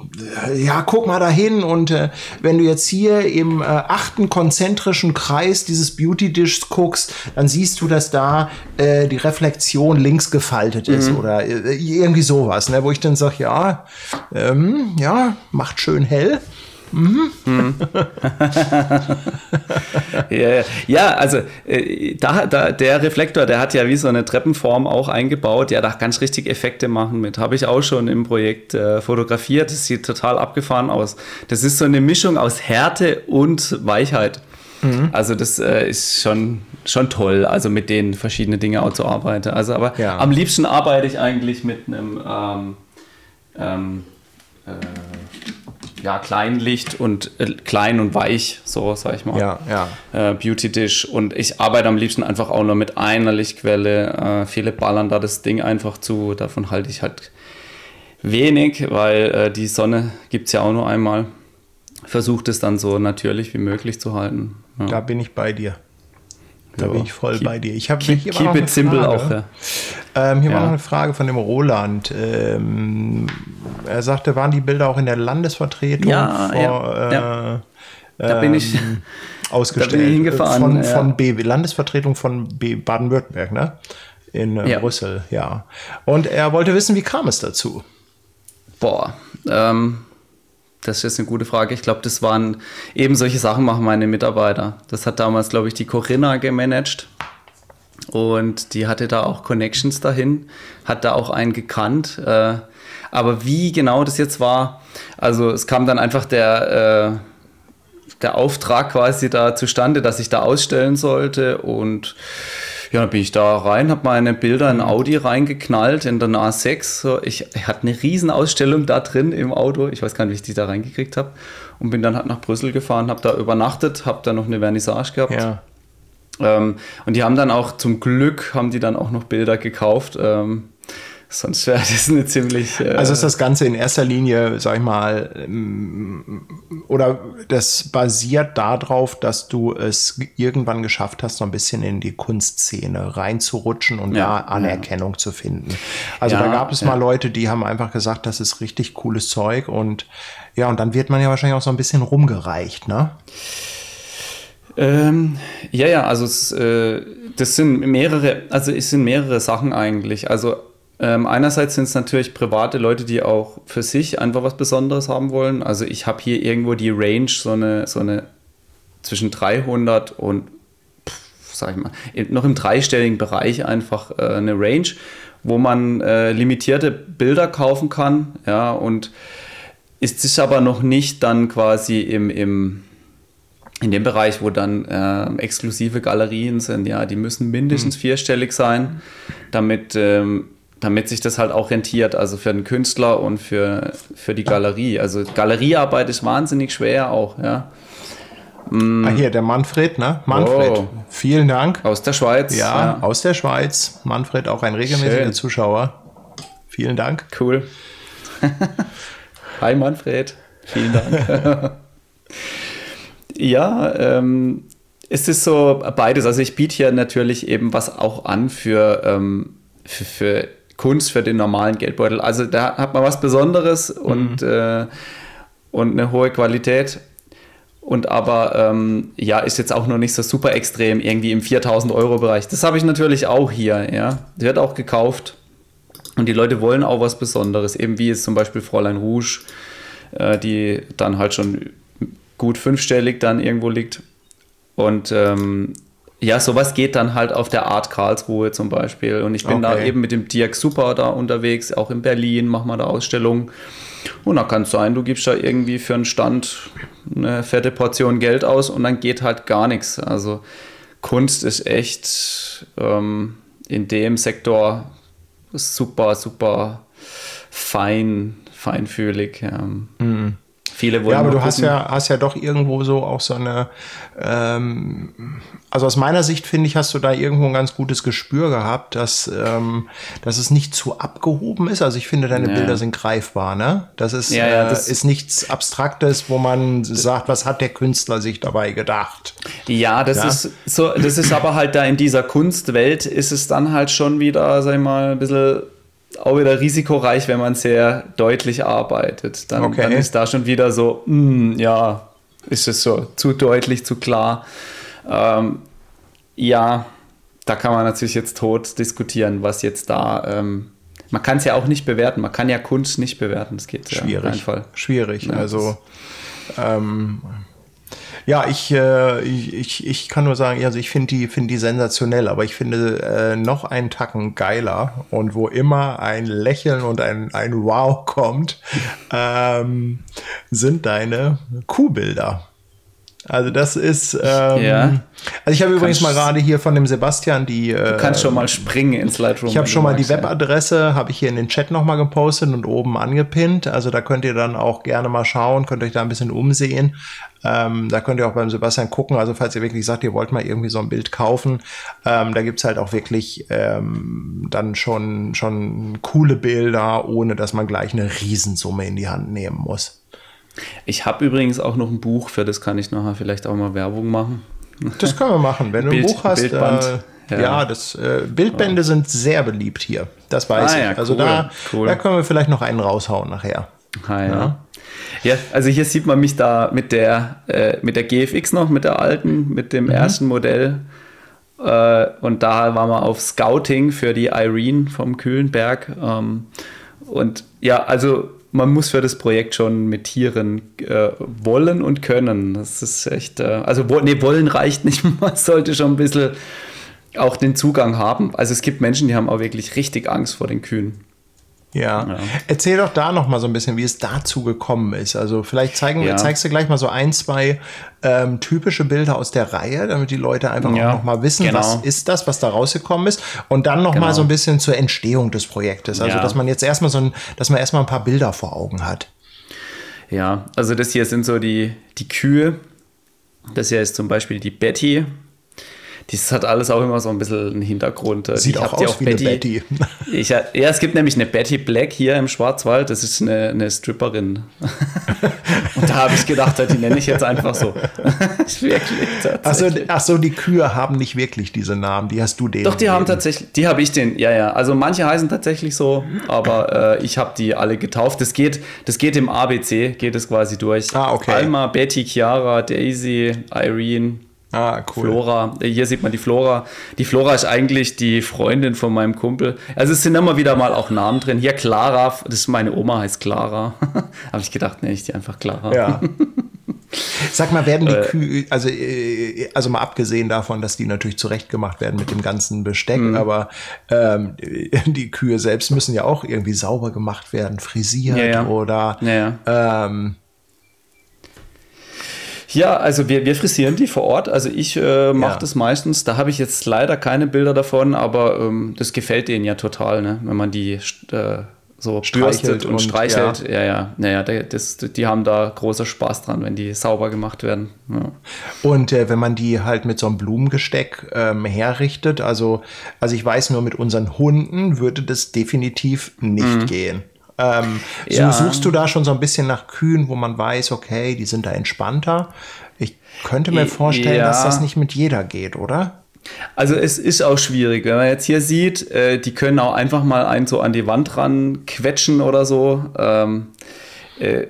ja, guck mal dahin und äh, wenn du jetzt hier im äh, achten konzentrischen Kreis dieses Beauty Dishes guckst, dann siehst du, dass da äh, die Reflexion links gefaltet ist mhm. oder äh, irgendwie sowas, ne, wo ich dann sage, ja, ähm, ja, macht schön hell. Mhm. ja, ja, also äh, da, da, der Reflektor, der hat ja wie so eine Treppenform auch eingebaut. Ja, da kann ich richtig Effekte machen mit. Habe ich auch schon im Projekt äh, fotografiert. Das sieht total abgefahren aus. Das ist so eine Mischung aus Härte und Weichheit. Mhm. Also das äh, ist schon, schon toll, also mit denen verschiedene Dinge auch zu arbeiten. Also aber ja. am liebsten arbeite ich eigentlich mit einem ähm, ähm, äh, ja, Kleinlicht und äh, klein und weich, so sag ich mal. Ja, ja. Äh, Beauty Dish. Und ich arbeite am liebsten einfach auch nur mit einer Lichtquelle. Äh, viele ballern da das Ding einfach zu. Davon halte ich halt wenig, weil äh, die Sonne gibt es ja auch nur einmal. Versucht es dann so natürlich wie möglich zu halten. Ja. Da bin ich bei dir. Da bin ich voll keep, bei dir. Ich habe keep, hier keep it simple auch. Ja. Ähm, hier ja. war noch eine Frage von dem Roland. Ähm, er sagte, waren die Bilder auch in der Landesvertretung ja, vor, ja, äh, Da bin ich ähm, ausgestellt. Da bin ich hingefahren. Von, von B, Landesvertretung von Baden-Württemberg, ne? In äh, Brüssel, ja. Und er wollte wissen, wie kam es dazu? Boah, ähm, das ist eine gute Frage. Ich glaube, das waren eben solche Sachen machen meine Mitarbeiter. Das hat damals, glaube ich, die Corinna gemanagt. Und die hatte da auch Connections dahin, hat da auch einen gekannt. Äh, aber wie genau das jetzt war, also es kam dann einfach der, der Auftrag quasi da zustande, dass ich da ausstellen sollte und ja, dann bin ich da rein, habe meine Bilder in Audi reingeknallt, in den A6. So, ich, ich hatte eine riesen Ausstellung da drin im Auto. Ich weiß gar nicht, wie ich die da reingekriegt habe. Und bin dann halt nach Brüssel gefahren, habe da übernachtet, habe da noch eine Vernissage gehabt. Ja. Ähm, und die haben dann auch, zum Glück, haben die dann auch noch Bilder gekauft. Ähm, Sonst wäre das eine ziemlich. Äh also ist das Ganze in erster Linie, sag ich mal, ähm, oder das basiert darauf, dass du es irgendwann geschafft hast, so ein bisschen in die Kunstszene reinzurutschen und ja, da Anerkennung ja. zu finden. Also ja, da gab es mal Leute, die haben einfach gesagt, das ist richtig cooles Zeug und ja, und dann wird man ja wahrscheinlich auch so ein bisschen rumgereicht, ne? Ähm, ja, ja, also es, äh, das sind mehrere, also es sind mehrere Sachen eigentlich. Also ähm, einerseits sind es natürlich private Leute, die auch für sich einfach was Besonderes haben wollen. Also ich habe hier irgendwo die Range, so eine, so eine zwischen 300 und, pff, sag ich mal, noch im dreistelligen Bereich einfach äh, eine Range, wo man äh, limitierte Bilder kaufen kann. Ja, und ist es aber noch nicht dann quasi im, im in dem Bereich, wo dann äh, exklusive Galerien sind, ja, die müssen mindestens mhm. vierstellig sein, damit ähm, damit sich das halt auch rentiert, also für den Künstler und für, für die Galerie. Also Galeriearbeit ist wahnsinnig schwer auch, ja. Mm. Ah, hier, der Manfred, ne? Manfred, oh. vielen Dank. Aus der Schweiz. Ja, ja, aus der Schweiz. Manfred, auch ein regelmäßiger Schön. Zuschauer. Vielen Dank. Cool. Hi Manfred, vielen Dank. ja, ähm, es ist so beides. Also ich biete hier natürlich eben was auch an für, ähm, für, für Kunst für den normalen Geldbeutel. Also da hat man was Besonderes und, mhm. äh, und eine hohe Qualität. Und aber ähm, ja, ist jetzt auch noch nicht so super extrem, irgendwie im 4000 Euro Bereich. Das habe ich natürlich auch hier, ja. Wird auch gekauft. Und die Leute wollen auch was Besonderes, eben wie es zum Beispiel Fräulein Rouge, äh, die dann halt schon gut fünfstellig dann irgendwo liegt. Und ähm, ja, sowas geht dann halt auf der Art Karlsruhe zum Beispiel. Und ich bin okay. da eben mit dem Dirk Super da unterwegs, auch in Berlin machen wir da Ausstellungen. Und da kann es sein, du gibst da irgendwie für einen Stand eine fette Portion Geld aus und dann geht halt gar nichts. Also Kunst ist echt ähm, in dem Sektor super, super fein, feinfühlig. Ähm. Mhm. Viele wollen. Ja, aber du hast ja, hast ja doch irgendwo so auch so eine, ähm, also aus meiner Sicht finde ich, hast du da irgendwo ein ganz gutes Gespür gehabt, dass, ähm, dass es nicht zu abgehoben ist. Also ich finde, deine ja. Bilder sind greifbar, ne? Das ist, ja, ja, das äh, ist nichts Abstraktes, wo man sagt, was hat der Künstler sich dabei gedacht. Ja, das ist so, das ist aber halt da in dieser Kunstwelt ist es dann halt schon wieder, sag ich mal, ein bisschen auch wieder risikoreich, wenn man sehr deutlich arbeitet. Dann, okay. dann ist da schon wieder so, mh, hm, ja, ist es so zu deutlich, zu klar. Ähm, ja, da kann man natürlich jetzt tot diskutieren, was jetzt da. Ähm, man kann es ja auch nicht bewerten. Man kann ja Kunst nicht bewerten. Das geht schwierig. Ja, Schwierig. Ja, also ähm, ja, ich, äh, ich, ich kann nur sagen, also ich finde die, find die sensationell, aber ich finde äh, noch einen Tacken geiler und wo immer ein Lächeln und ein, ein Wow kommt, ähm, sind deine Kuhbilder. Also das ist. Ähm, ja. Also ich habe übrigens mal gerade hier von dem Sebastian die. du kannst äh, schon mal springen ins Lightroom. Ich habe schon mal die Webadresse, habe ich hier in den Chat nochmal gepostet und oben angepinnt. Also da könnt ihr dann auch gerne mal schauen, könnt euch da ein bisschen umsehen. Ähm, da könnt ihr auch beim Sebastian gucken. Also falls ihr wirklich sagt, ihr wollt mal irgendwie so ein Bild kaufen, ähm, da gibt's halt auch wirklich ähm, dann schon, schon coole Bilder, ohne dass man gleich eine Riesensumme in die Hand nehmen muss. Ich habe übrigens auch noch ein Buch, für das kann ich nachher vielleicht auch mal Werbung machen. Das können wir machen. Wenn du Bild, ein Buch hast, Bildband. Äh, ja. ja, das äh, Bildbände ja. sind sehr beliebt hier. Das weiß ah, ich. Ja, also cool, da, cool. da können wir vielleicht noch einen raushauen nachher. Ah, ja. ja. also hier sieht man mich da mit der, äh, mit der GFX noch, mit der alten, mit dem mhm. ersten Modell. Äh, und da waren wir auf Scouting für die Irene vom Kühlenberg. Ähm, und ja, also man muss für das Projekt schon mit Tieren äh, wollen und können. Das ist echt, äh, also wo, nee, wollen reicht nicht, man sollte schon ein bisschen auch den Zugang haben. Also es gibt Menschen, die haben auch wirklich richtig Angst vor den Kühen. Ja. ja. Erzähl doch da noch mal so ein bisschen, wie es dazu gekommen ist. Also vielleicht zeigen, ja. zeigst du gleich mal so ein, zwei ähm, typische Bilder aus der Reihe, damit die Leute einfach ja, auch noch mal wissen, genau. was ist das, was da rausgekommen ist. Und dann noch genau. mal so ein bisschen zur Entstehung des Projektes. Also dass man jetzt erstmal so ein, dass man erstmal ein paar Bilder vor Augen hat. Ja, also das hier sind so die, die Kühe. Das hier ist zum Beispiel die Betty. Das hat alles auch immer so ein bisschen einen Hintergrund. Sieht ich auch aus auch wie Betty. eine Betty. Ich, ja, es gibt nämlich eine Betty Black hier im Schwarzwald. Das ist eine, eine Stripperin. Und da habe ich gedacht, die nenne ich jetzt einfach so. wirklich, also, ach so, die Kühe haben nicht wirklich diese Namen. Die hast du denen. Doch, die gegeben. haben tatsächlich, die habe ich den, ja, ja. Also manche heißen tatsächlich so, aber äh, ich habe die alle getauft. Das geht, das geht im ABC, geht es quasi durch. Ah, okay. Alma, Betty, Chiara, Daisy, Irene, Ah, cool. Flora. Hier sieht man die Flora. Die Flora ist eigentlich die Freundin von meinem Kumpel. Also es sind immer wieder mal auch Namen drin. Hier Clara, das ist meine Oma, heißt Clara. Habe ich gedacht, nenne ich die einfach Clara. Ja. Sag mal, werden die äh, Kühe, also, äh, also mal abgesehen davon, dass die natürlich zurechtgemacht werden mit dem ganzen Besteck, mhm. aber ähm, die Kühe selbst müssen ja auch irgendwie sauber gemacht werden, frisiert ja, ja. oder ja, ähm, ja, also wir, wir frisieren die vor Ort. Also ich äh, mache ja. das meistens. Da habe ich jetzt leider keine Bilder davon, aber ähm, das gefällt denen ja total, ne? wenn man die äh, so streichelt und, und, streichelt. Ja, ja, ja. Naja, das, die haben da großer Spaß dran, wenn die sauber gemacht werden. Ja. Und äh, wenn man die halt mit so einem Blumengesteck ähm, herrichtet, also, also ich weiß nur, mit unseren Hunden würde das definitiv nicht mhm. gehen. Ähm, ja. Suchst du da schon so ein bisschen nach Kühen, wo man weiß, okay, die sind da entspannter? Ich könnte mir vorstellen, ja. dass das nicht mit jeder geht, oder? Also es ist auch schwierig, wenn man jetzt hier sieht, äh, die können auch einfach mal einen so an die Wand ran quetschen oder so. Ähm, äh,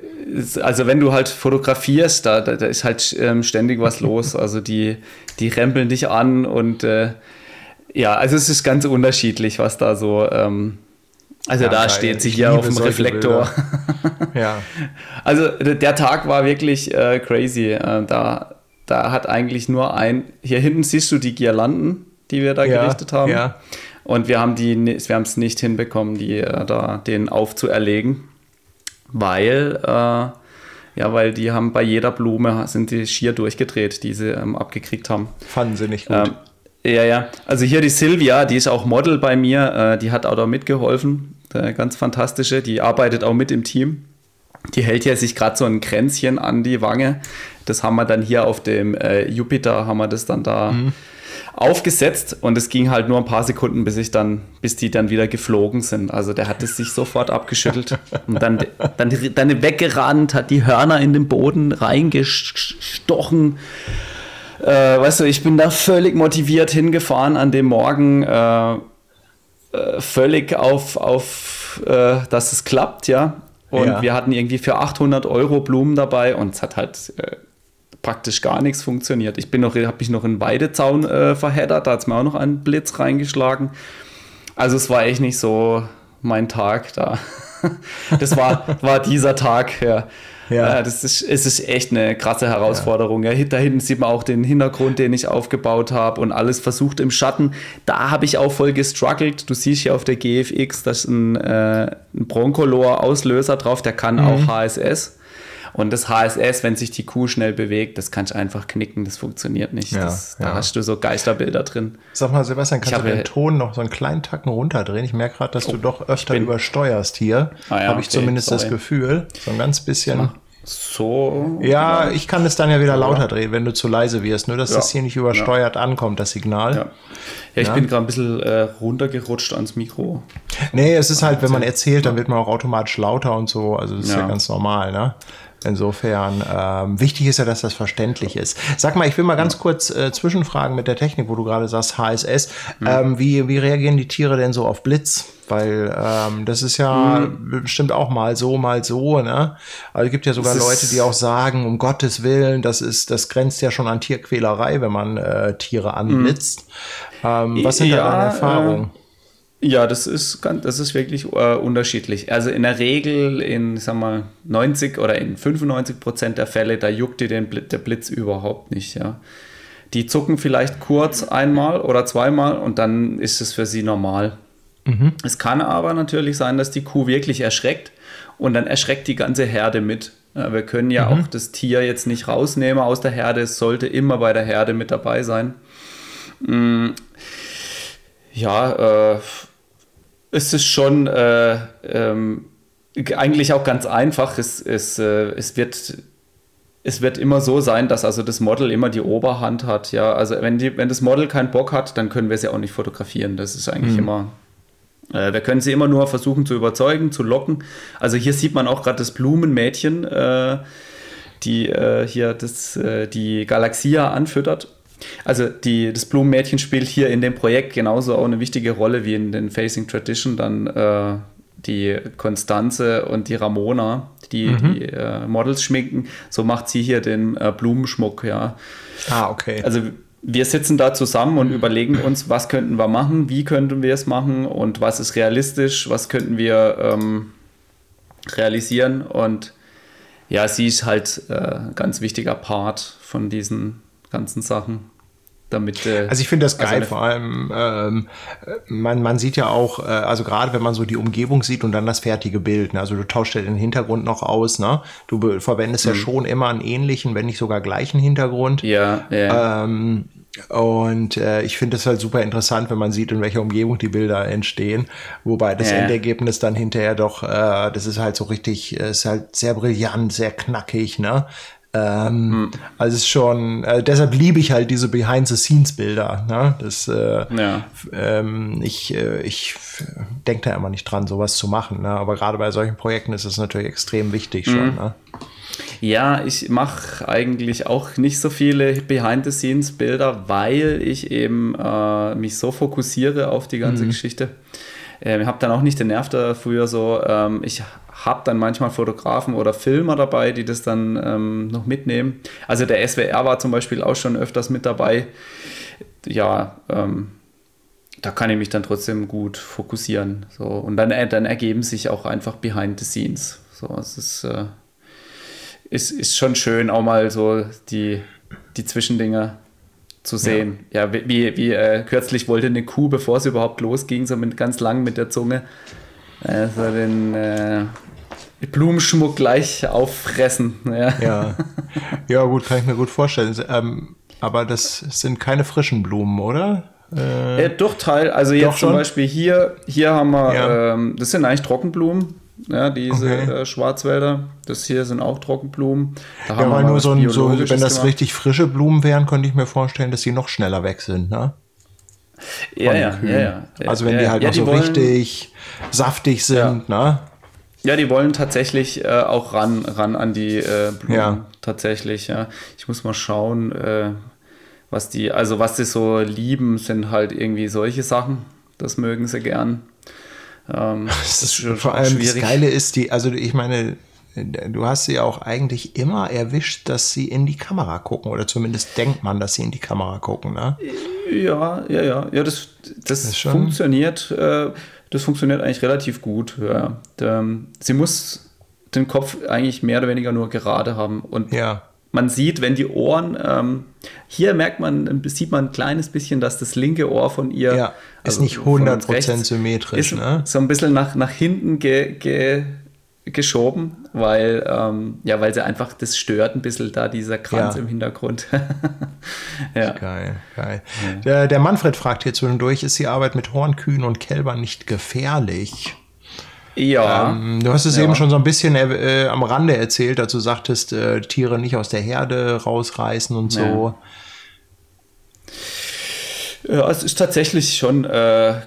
also wenn du halt fotografierst, da, da, da ist halt ähm, ständig was los. Also die, die rempeln dich an und äh, ja, also es ist ganz unterschiedlich, was da so ähm, also ja, da geil. steht sich hier auf dem Reflektor. ja. Also der Tag war wirklich äh, crazy. Äh, da, da hat eigentlich nur ein. Hier hinten siehst du die Girlanden, die wir da ja, gerichtet haben. Ja. Und wir haben die, wir haben es nicht hinbekommen, die äh, da den aufzuerlegen, weil äh, ja, weil die haben bei jeder Blume sind die schier durchgedreht, die sie ähm, abgekriegt haben. Fanden sie nicht gut. Ähm, ja, ja. Also hier die Silvia, die ist auch Model bei mir, äh, die hat auch da mitgeholfen. Äh, ganz fantastische, die arbeitet auch mit im Team. Die hält ja sich gerade so ein Kränzchen an die Wange. Das haben wir dann hier auf dem äh, Jupiter, haben wir das dann da mhm. aufgesetzt und es ging halt nur ein paar Sekunden, bis ich dann, bis die dann wieder geflogen sind. Also der hat es sich sofort abgeschüttelt und dann, dann, dann weggerannt, hat die Hörner in den Boden reingestochen äh, weißt du, ich bin da völlig motiviert hingefahren an dem Morgen, äh, äh, völlig auf, auf äh, dass es klappt, ja. Und ja. wir hatten irgendwie für 800 Euro Blumen dabei und es hat halt äh, praktisch gar nichts funktioniert. Ich bin noch, habe mich noch in Weidezaun äh, verheddert, da hat es mir auch noch einen Blitz reingeschlagen. Also es war echt nicht so mein Tag da. das war, war dieser Tag, ja. Ja. das ist, es ist echt eine krasse Herausforderung. Ja. Da hinten sieht man auch den Hintergrund, den ich aufgebaut habe und alles versucht im Schatten. Da habe ich auch voll gestruggelt. Du siehst hier auf der GFX, da ist ein, äh, ein Broncolor-Auslöser drauf, der kann mhm. auch HSS. Und das HSS, wenn sich die Kuh schnell bewegt, das kannst du einfach knicken, das funktioniert nicht. Ja, das, ja. Da hast du so Geisterbilder drin. Sag mal, Sebastian, kannst du den Ton noch so einen kleinen Tacken runterdrehen? Ich merke gerade, dass oh, du doch öfter übersteuerst hier. Ah, ja, Habe ich okay, zumindest sorry. das Gefühl. So ein ganz bisschen. So. Ja, ich kann es dann ja wieder lauter drehen, wenn du zu leise wirst. Nur, dass das hier nicht übersteuert ankommt, das Signal. Ja, ja ich bin gerade ein bisschen äh, runtergerutscht ans Mikro. Nee, es ist halt, wenn man erzählt, dann wird man auch automatisch lauter und so. Also, das ist ja, ganz normal, ne? Insofern, ähm, wichtig ist ja, dass das verständlich ist. Sag mal, ich will mal ganz kurz äh, zwischenfragen mit der Technik, wo du gerade sagst, HSS. Mhm. Ähm, wie, wie reagieren die Tiere denn so auf Blitz? Weil ähm, das ist ja mhm. bestimmt auch mal so, mal so. Ne? Also es gibt ja sogar Leute, die auch sagen, um Gottes Willen, das ist, das grenzt ja schon an Tierquälerei, wenn man äh, Tiere anblitzt. Mhm. was sind ja, da deine Erfahrungen? Äh ja, das ist, das ist wirklich äh, unterschiedlich. Also in der Regel in, sag mal, 90 oder in 95 Prozent der Fälle, da juckt dir den Blitz, der Blitz überhaupt nicht, ja. Die zucken vielleicht kurz einmal oder zweimal und dann ist es für sie normal. Mhm. Es kann aber natürlich sein, dass die Kuh wirklich erschreckt und dann erschreckt die ganze Herde mit. Wir können ja mhm. auch das Tier jetzt nicht rausnehmen aus der Herde. Es sollte immer bei der Herde mit dabei sein. Mm, ja, äh, es ist schon äh, ähm, eigentlich auch ganz einfach. Es, es, äh, es, wird, es wird immer so sein, dass also das Model immer die Oberhand hat. Ja, also wenn, die, wenn das Model keinen Bock hat, dann können wir sie auch nicht fotografieren. Das ist eigentlich mhm. immer äh, wir können sie immer nur versuchen zu überzeugen, zu locken. Also hier sieht man auch gerade das Blumenmädchen, äh, die äh, hier das, äh, die Galaxia anfüttert. Also die, das Blumenmädchen spielt hier in dem Projekt genauso auch eine wichtige Rolle wie in den Facing Tradition dann äh, die Konstanze und die Ramona, die mhm. die äh, Models schminken. So macht sie hier den Blumenschmuck, ja. Ah, okay. Also wir sitzen da zusammen und überlegen uns, was könnten wir machen, wie könnten wir es machen und was ist realistisch, was könnten wir ähm, realisieren. Und ja, sie ist halt äh, ganz wichtiger Part von diesen ganzen Sachen. Damit, äh, also ich finde das geil, also vor allem ähm, man, man sieht ja auch, äh, also gerade wenn man so die Umgebung sieht und dann das fertige Bild, ne? also du tauschst ja den Hintergrund noch aus, ne? Du verwendest mhm. ja schon immer einen ähnlichen, wenn nicht sogar gleichen Hintergrund. Ja, ja. Ähm, und äh, ich finde es halt super interessant, wenn man sieht, in welcher Umgebung die Bilder entstehen. Wobei das ja. Endergebnis dann hinterher doch, äh, das ist halt so richtig, äh, ist halt sehr brillant, sehr knackig, ne? Ähm, hm. Also es ist schon, äh, deshalb liebe ich halt diese Behind-the-Scenes-Bilder. Ne? Das, äh, ja. ähm, ich äh, ich denke da immer nicht dran, sowas zu machen. Ne? Aber gerade bei solchen Projekten ist es natürlich extrem wichtig mhm. schon. Ne? Ja, ich mache eigentlich auch nicht so viele Behind-the-Scenes-Bilder, weil ich eben äh, mich so fokussiere auf die ganze mhm. Geschichte. Ähm, ich habe dann auch nicht den Nerv dafür so. Ähm, ich habe dann manchmal Fotografen oder Filmer dabei, die das dann ähm, noch mitnehmen. Also der SWR war zum Beispiel auch schon öfters mit dabei. Ja, ähm, da kann ich mich dann trotzdem gut fokussieren. So. Und dann, äh, dann ergeben sich auch einfach Behind the Scenes. So, es ist, äh, ist, ist schon schön, auch mal so die, die Zwischendinger zu sehen. Ja, ja wie, wie äh, kürzlich wollte eine Kuh, bevor sie überhaupt losging, so mit ganz lang mit der Zunge, also den, äh, Blumenschmuck gleich auffressen. Ja. ja. ja, gut, kann ich mir gut vorstellen. Ähm, aber das sind keine frischen Blumen, oder? Äh, äh, doch, Teil. Also jetzt schon? zum Beispiel hier, hier haben wir, ja. ähm, das sind eigentlich Trockenblumen, ja, diese okay. äh, Schwarzwälder. Das hier sind auch Trockenblumen. Da ja, weil nur so, ein, so, wenn das gemacht. richtig frische Blumen wären, könnte ich mir vorstellen, dass sie noch schneller weg sind, ne? Ja, ja, ja, ja, Also wenn die halt noch so richtig saftig sind, ne? Ja, die wollen tatsächlich äh, auch ran, ran an die äh, Blumen. Ja. Tatsächlich, ja. Ich muss mal schauen, äh, was die, also was sie so lieben, sind halt irgendwie solche Sachen. Das mögen sie gern. Ähm, das ist schon vor allem schwierig. das Geile ist die, also ich meine, du hast sie auch eigentlich immer erwischt, dass sie in die Kamera gucken oder zumindest denkt man, dass sie in die Kamera gucken, ne? Ja, ja, ja, ja, das, das, das funktioniert. Äh, das funktioniert eigentlich relativ gut. Ja. Sie muss den Kopf eigentlich mehr oder weniger nur gerade haben. Und ja. man sieht, wenn die Ohren, ähm, hier merkt man, sieht man ein kleines bisschen, dass das linke Ohr von ihr. Ja, ist also nicht 100% rechts, symmetrisch. Ist ne? so ein bisschen nach, nach hinten ge, ge, geschoben, weil, ähm, ja, weil sie einfach, das stört ein bisschen da, dieser Kranz ja. im Hintergrund. ja. Geil, geil. Ja. Der, der, Manfred fragt hier zwischendurch, ist die Arbeit mit Hornkühen und Kälbern nicht gefährlich? Ja. Ähm, du hast es ja. eben schon so ein bisschen äh, am Rande erzählt, dazu sagtest, äh, Tiere nicht aus der Herde rausreißen und so. Ja, es ist tatsächlich schon äh,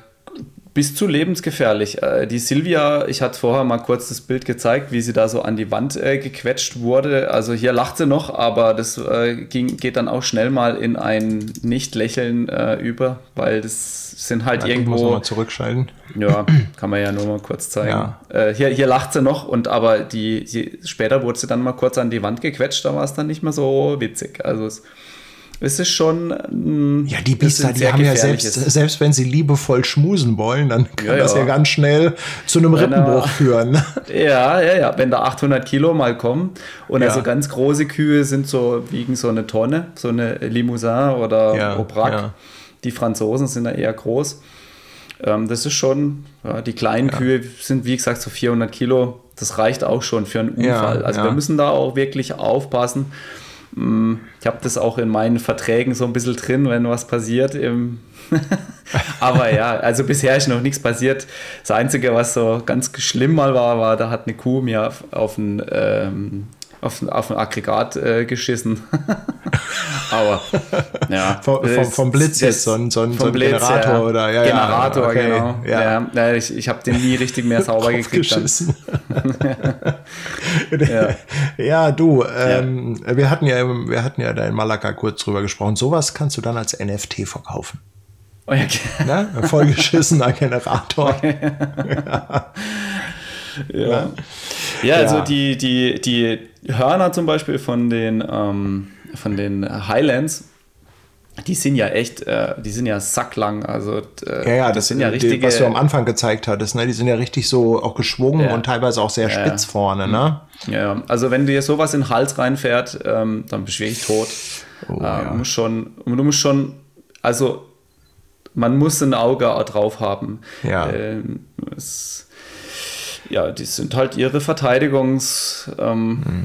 bis zu lebensgefährlich. Äh, die Silvia, ich hatte vorher mal kurz das Bild gezeigt, wie sie da so an die Wand äh, gequetscht wurde. Also hier lacht sie noch, aber das äh, ging, geht dann auch schnell mal in ein Nicht-Lächeln äh, über, weil das sind halt ja, irgendwo. Muss mal zurückschalten. Ja, kann man ja nur mal kurz zeigen. Ja. Äh, hier, hier lacht sie noch und aber die, die, später wurde sie dann mal kurz an die Wand gequetscht, da war es dann nicht mehr so witzig. Also es es ist schon. Mm, ja, die Biester, die haben ja selbst, selbst wenn sie liebevoll schmusen wollen, dann kann ja, das ja. ja ganz schnell zu einem Rippenbruch führen. Ja, ja, ja. Wenn da 800 Kilo mal kommen und ja. also ganz große Kühe sind so, wiegen so eine Tonne, so eine Limousin oder ja, Aubrac. Die Franzosen sind da eher groß. Ähm, das ist schon, ja, die kleinen. Kühe sind wie gesagt so 400 Kilo. Das reicht auch schon für einen Unfall. Also wir müssen da auch wirklich aufpassen. Mm, ich habe das auch in meinen Verträgen so ein bisschen drin, wenn was passiert Aber ja, also bisher ist noch nichts passiert. Das Einzige, was so ganz schlimm mal war, war, da hat eine Kuh mir auf, auf ein ähm, auf, auf ein Aggregat äh, geschissen. Aber ja. vom, vom, vom Blitz jetzt, so ein, so ein, so ein Blitz, Generator ja. oder ja, Generator, okay. genau. Ja. ja. ich ich habe den nie richtig mehr sauber gekriegt. ja. du, ähm, wir hatten ja wir hatten ja da in Malaga kurz drüber gesprochen. Sowas kannst du dann als NFT verkaufen. Oh ja, okay. ne? Vollgeschissener Generator. ja. Ja. ja, also die, die, die Hörner zum Beispiel von den, ähm, von den Highlands, die sind ja echt, äh, die sind ja sacklang. Also, äh, ja, ja, das, sind ja richtige. Die, was du am Anfang gezeigt hattest, ne? Die sind ja richtig so auch geschwungen ja. und teilweise auch sehr ja. spitz vorne, ne? Ja, also wenn dir sowas in den Hals reinfährt, ähm, dann bist du wirklich tot. Oh, äh, ja. du, musst schon, du musst schon, also man muss ein Auge drauf haben. Ja. Ähm, es, ja, die sind halt ihre Verteidigungs. Ähm, hm.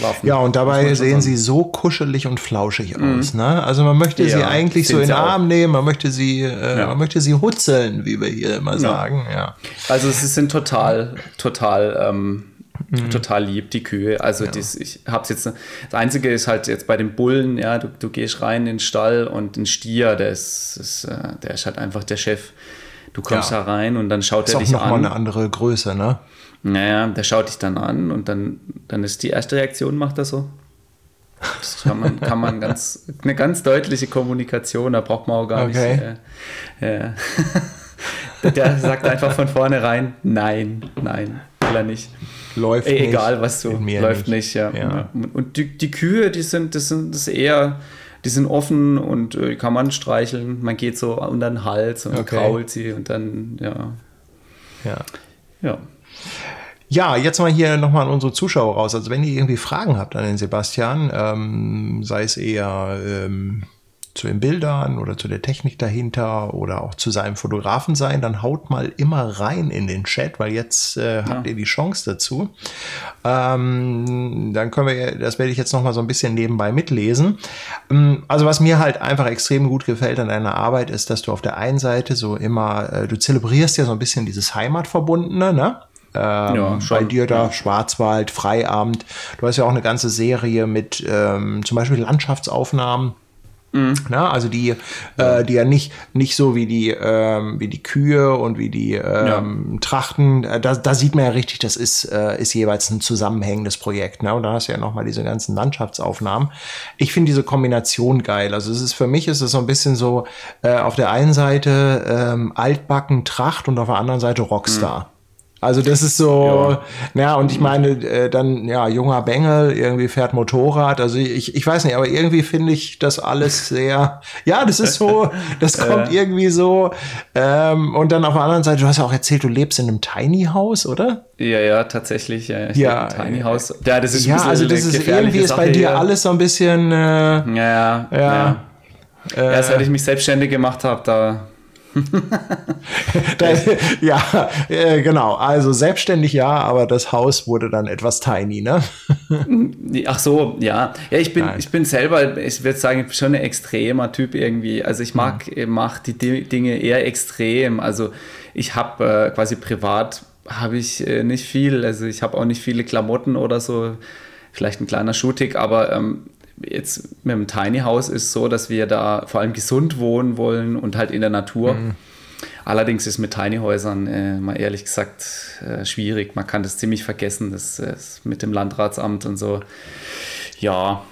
Waffen, ja, und dabei sehen sie so kuschelig und flauschig mhm. aus. Ne? Also man möchte ja, sie eigentlich so in den Arm nehmen, man möchte sie, äh, ja. man möchte sie hutzeln, wie wir hier immer sagen. Ja. Also sie sind total, total, ähm, mhm. total lieb, die Kühe. Also ja. das, ich hab's jetzt. Das Einzige ist halt jetzt bei den Bullen, ja, du, du gehst rein in den Stall und ein Stier, der ist, ist äh, der ist halt einfach der Chef. Du kommst ja. da rein und dann schaut er dich an. Das ist auch nochmal eine andere Größe, ne? Naja, der schaut dich dann an und dann, dann ist die erste Reaktion, macht er so. Das kann man, kann man ganz, eine ganz deutliche Kommunikation, da braucht man auch gar okay. nicht. Äh, äh, der sagt einfach von vornherein, nein, nein, will er nicht. Läuft Ey, Egal, was du, läuft nicht, nicht ja. ja. Und die, die Kühe, die sind, das sind das eher die sind offen und äh, kann man streicheln. Man geht so unter den Hals und okay. krault sie und dann, ja. Ja. Ja. Ja, jetzt mal hier nochmal an unsere Zuschauer raus. Also wenn ihr irgendwie Fragen habt an den Sebastian, ähm, sei es eher ähm, zu den Bildern oder zu der Technik dahinter oder auch zu seinem Fotografen sein, dann haut mal immer rein in den Chat, weil jetzt äh, ja. habt ihr die Chance dazu. Ähm, dann können wir, das werde ich jetzt noch mal so ein bisschen nebenbei mitlesen. Ähm, also was mir halt einfach extrem gut gefällt an deiner Arbeit ist, dass du auf der einen Seite so immer, äh, du zelebrierst ja so ein bisschen dieses Heimatverbundene, ne? Ähm, ja, bei dir da Schwarzwald, Freiabend. Du hast ja auch eine ganze Serie mit ähm, zum Beispiel Landschaftsaufnahmen. Mhm. Na, also die. Äh, die ja nicht, nicht so wie die, ähm, wie die Kühe und wie die ähm, ja. Trachten, äh, da, da sieht man ja richtig, das ist, äh, ist jeweils ein zusammenhängendes Projekt. Ne? Und da hast du ja nochmal diese ganzen Landschaftsaufnahmen. Ich finde diese Kombination geil. Also es ist für mich ist es so ein bisschen so äh, auf der einen Seite ähm, altbacken Tracht und auf der anderen Seite Rockstar. Mhm. Also das ist so, ja, ja und ich meine, äh, dann, ja, junger Bengel, irgendwie fährt Motorrad. Also ich, ich weiß nicht, aber irgendwie finde ich das alles sehr, ja, das ist so, das kommt irgendwie so. Ähm, und dann auf der anderen Seite, du hast ja auch erzählt, du lebst in einem Tiny House, oder? Ja, ja, tatsächlich. Ja, ja Tiny House. Ja, das ist, ja, also das ist irgendwie ist bei dir hier. alles so ein bisschen, äh, ja, ja. ja. ja. Äh, Erst seit ich mich selbstständig gemacht habe, da da, ja, äh, genau. Also selbstständig ja, aber das Haus wurde dann etwas tiny, ne? Ach so, ja. Ja, ich bin, ich bin selber, ich würde sagen, schon ein extremer Typ irgendwie. Also ich mag, mhm. mach die Dinge eher extrem. Also ich habe äh, quasi privat habe ich äh, nicht viel. Also ich habe auch nicht viele Klamotten oder so. Vielleicht ein kleiner Schuhtick, aber ähm, jetzt mit dem Tiny House ist so, dass wir da vor allem gesund wohnen wollen und halt in der Natur. Mhm. Allerdings ist mit Tiny Häusern äh, mal ehrlich gesagt äh, schwierig. Man kann das ziemlich vergessen, das, das mit dem Landratsamt und so. Ja,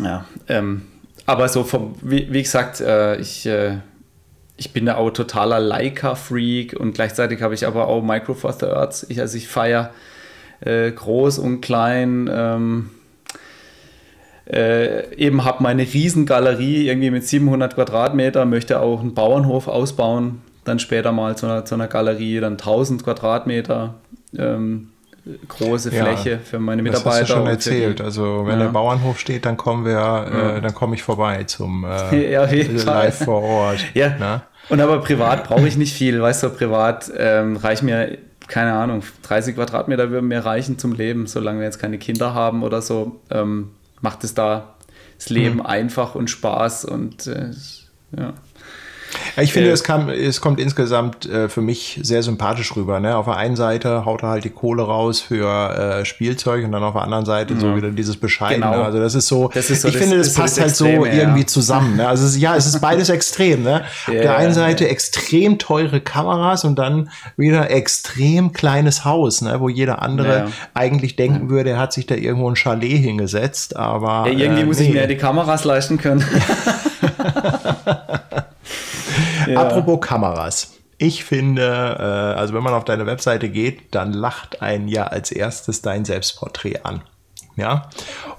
ja. Ähm, aber so vom, wie, wie gesagt, äh, ich, äh, ich bin da auch totaler Leica-Freak und gleichzeitig habe ich aber auch Micro Four Thirds. Ich, also ich feiere äh, groß und klein. Ähm, äh, eben habe meine Riesengalerie irgendwie mit 700 Quadratmeter, möchte auch einen Bauernhof ausbauen, dann später mal zu einer, zu einer Galerie, dann 1000 Quadratmeter. Ähm, große Fläche ja, für meine Mitarbeiter. Das hast du schon erzählt. also wenn ja. der Bauernhof steht, dann kommen wir, äh, dann komme ich vorbei zum äh, ja, live vor Ort. Ja. Na? Ne? Und aber privat brauche ich nicht viel, weißt du, privat ähm, reicht mir, keine Ahnung, 30 Quadratmeter würden mir reichen zum Leben, solange wir jetzt keine Kinder haben oder so, ähm, macht es da das Leben mhm. einfach und Spaß und äh, ja. Ich finde, äh, es, kam, es kommt insgesamt äh, für mich sehr sympathisch rüber. Ne? Auf der einen Seite haut er halt die Kohle raus für äh, Spielzeug und dann auf der anderen Seite ja. so wieder dieses Bescheidene. Genau. Also das ist so, das ist so ich das, finde, das passt so halt Extreme, so irgendwie ja. zusammen. Ne? Also es, ja, es ist beides extrem. Ne? Auf der einen Seite extrem teure Kameras und dann wieder extrem kleines Haus, ne? wo jeder andere eigentlich denken würde, er hat sich da irgendwo ein Chalet hingesetzt. Aber irgendwie äh, muss nee. ich mir die Kameras leisten können. Ja. Apropos Kameras. Ich finde, äh, also wenn man auf deine Webseite geht, dann lacht ein ja als erstes dein Selbstporträt an. Ja.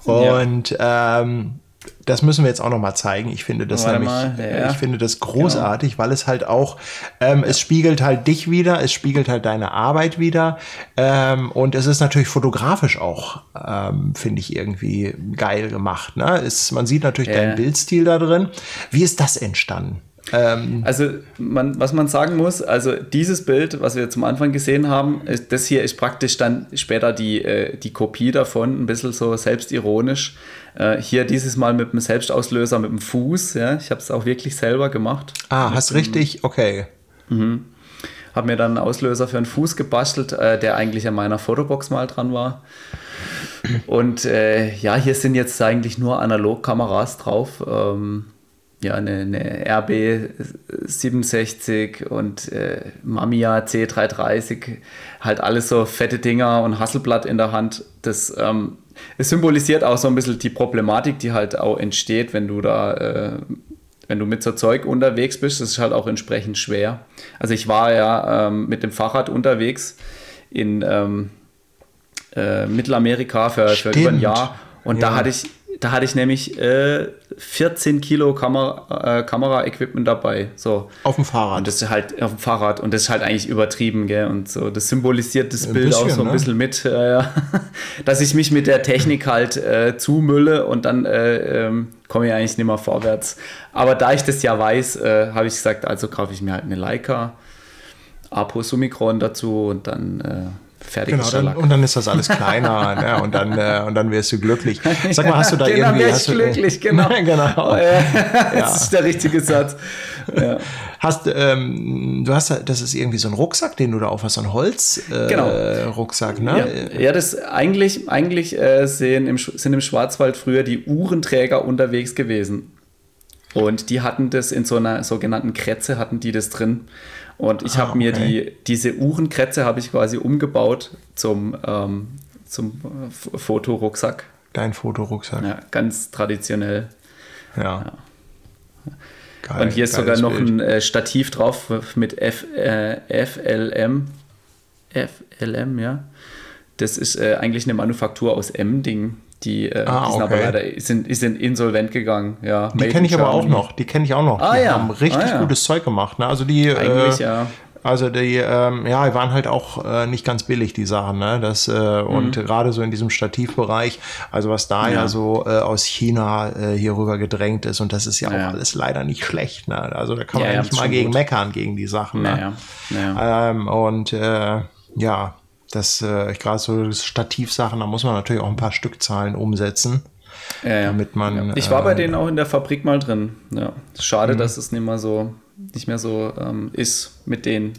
Und ja. Ähm, das müssen wir jetzt auch noch mal zeigen. Ich finde das Warte nämlich, ja. ich finde das großartig, genau. weil es halt auch, ähm, es spiegelt halt dich wieder, es spiegelt halt deine Arbeit wieder ähm, und es ist natürlich fotografisch auch, ähm, finde ich irgendwie geil gemacht. Ne? Es, man sieht natürlich ja. deinen Bildstil da drin. Wie ist das entstanden? Ähm, also, man, was man sagen muss, also dieses Bild, was wir zum Anfang gesehen haben, ist, das hier ist praktisch dann später die, äh, die Kopie davon, ein bisschen so selbstironisch. Äh, hier dieses Mal mit dem Selbstauslöser mit dem Fuß. Ja? Ich habe es auch wirklich selber gemacht. Ah, hast richtig? Okay. Mhm. Habe mir dann einen Auslöser für einen Fuß gebastelt, äh, der eigentlich an meiner Fotobox mal dran war. Und äh, ja, hier sind jetzt eigentlich nur Analogkameras drauf. Ähm, ja, eine, eine RB 67 und äh, Mamiya C330, halt alles so fette Dinger und Hasselblatt in der Hand. Das ähm, es symbolisiert auch so ein bisschen die Problematik, die halt auch entsteht, wenn du da, äh, wenn du mit so Zeug unterwegs bist. Das ist halt auch entsprechend schwer. Also ich war ja ähm, mit dem Fahrrad unterwegs in ähm, äh, Mittelamerika für, für über ein Jahr und ja. da hatte ich da hatte ich nämlich äh, 14 Kilo Kamera, äh, Kamera-Equipment dabei. So. Auf dem Fahrrad. Und das ist halt auf dem Fahrrad und das ist halt eigentlich übertrieben, gell? Und so, das symbolisiert das ein Bild bisschen, auch so ein ne? bisschen mit, äh, dass ich mich mit der Technik halt äh, zumülle und dann äh, ähm, komme ich eigentlich nicht mehr vorwärts. Aber da ich das ja weiß, äh, habe ich gesagt, also kaufe ich mir halt eine Leica, Apo Summicron dazu und dann äh, fertig genau, dann, und dann ist das alles kleiner ne? und, dann, äh, und dann wirst du glücklich. Sag mal, hast du da genau, irgendwie... Hast du, glücklich, genau. genau. das ist der richtige Satz. Ja. Hast, ähm, du hast, das ist irgendwie so ein Rucksack, den du da auf hast, so ein Holz äh, genau. Rucksack, ne? Ja, ja das eigentlich, eigentlich äh, sehen im, sind im Schwarzwald früher die Uhrenträger unterwegs gewesen. Und die hatten das in so einer sogenannten Kretze, hatten die das drin. Und ich ah, habe mir die, diese Uhrenkretze habe ich quasi umgebaut zum, ähm, zum Fotorucksack. Dein Fotorucksack. Ja, ganz traditionell. Ja. ja. Geil, und hier ist sogar noch Bild. ein äh, Stativ drauf mit F, äh, FLM. FLM, ja. Das ist äh, eigentlich eine Manufaktur aus Emding. Die, äh, ah, die sind okay. aber leider sind, sind insolvent gegangen. Ja, die kenne ich aber auch noch. Die kenne ich auch noch. Ah, die ja. haben richtig ah, ja. gutes Zeug gemacht. Ne? Also die eigentlich äh, ja. Also die, ähm, ja, die waren halt auch äh, nicht ganz billig, die Sachen, ne? Das, äh, mhm. und gerade so in diesem Stativbereich, also was da ja, ja so äh, aus China äh, hier rüber gedrängt ist, und das ist ja, ja. auch alles leider nicht schlecht, ne? Also da kann man ja, ja nicht mal gegen gut. meckern, gegen die Sachen. Ne? Ähm, und äh, ja, das, äh, gerade so Stativsachen, da muss man natürlich auch ein paar Stückzahlen umsetzen. Ja, ja. Damit man, ja. Ich war bei ähm, denen auch in der Fabrik mal drin. Ja. Schade, mhm. dass es nicht mehr so, nicht mehr so ähm, ist mit denen.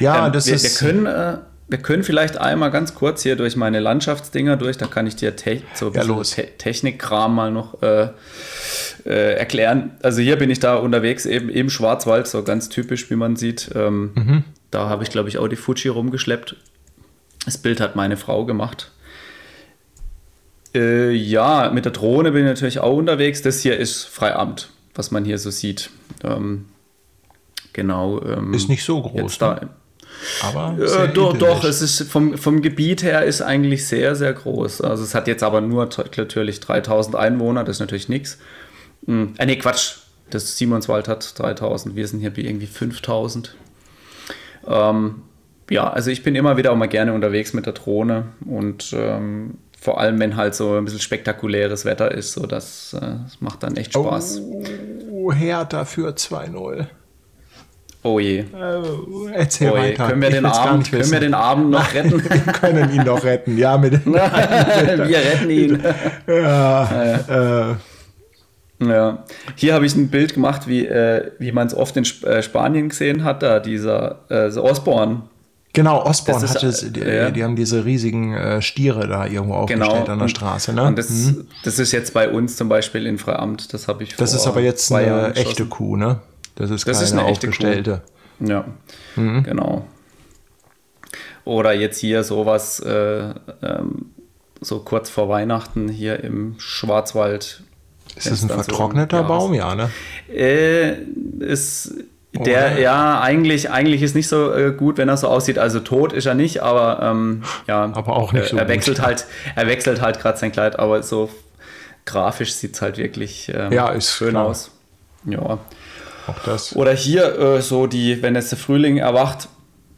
Ja, ähm, das wir, ist. Wir können, äh, wir können vielleicht einmal ganz kurz hier durch meine Landschaftsdinger durch, da kann ich dir te so ja, Te Technikkram mal noch äh, äh, erklären. Also hier bin ich da unterwegs, eben im Schwarzwald, so ganz typisch, wie man sieht. Ähm, mhm. Da habe ich, glaube ich, auch die Fuji rumgeschleppt. Das Bild hat meine Frau gemacht. Äh, ja, mit der Drohne bin ich natürlich auch unterwegs. Das hier ist Freiamt, was man hier so sieht. Ähm, genau. Ähm, ist nicht so groß. Da, ne? aber äh, doch, doch, es ist vom, vom Gebiet her ist eigentlich sehr, sehr groß. Also es hat jetzt aber nur natürlich 3000 Einwohner, das ist natürlich nichts. Hm, äh, nee, Quatsch. Das Simonswald hat 3000, wir sind hier irgendwie 5000. Ähm, ja, also ich bin immer wieder auch mal gerne unterwegs mit der Drohne und ähm, vor allem, wenn halt so ein bisschen spektakuläres Wetter ist, so das, äh, das macht dann echt Spaß. Oh, Hertha für 2-0. Oh je. Äh, erzähl oh je. weiter. Können wir, den Abend, können wir den Abend noch retten? wir können ihn noch retten, ja. Mit wir retten ihn. ja, äh, ja. Hier habe ich ein Bild gemacht, wie, äh, wie man es oft in Sp äh, Spanien gesehen hat, da dieser äh, Osborne. Genau, Osborne Das ist, hatte es, die, äh, ja. die haben diese riesigen äh, Stiere da irgendwo aufgestellt Genau. an der Straße. Ne? Und das, Mhm. das ist jetzt bei uns zum Beispiel in Freiamt. Das habe ich das ist aber jetzt eine echte. Kuh, ne? Das ist Das keine ist eine echte Kuh. aufgestellte. Ja, Mhm. genau. Oder jetzt hier sowas, äh, ähm, so kurz vor Weihnachten hier im Schwarzwald. Ist das ein so- vertrockneter ja, Baum? Ja, ne? Äh, ist der, Oder? ja, eigentlich, eigentlich ist nicht so äh, gut, wenn er so aussieht. Also tot ist er nicht, aber ähm, ja. Aber auch nicht äh, so er gut. wechselt halt, er wechselt halt gerade sein Kleid, aber so grafisch sieht es halt wirklich ähm, Ja, ist schön klar. aus. Ja. Auch das. Oder hier äh, so die, wenn jetzt der Frühling erwacht,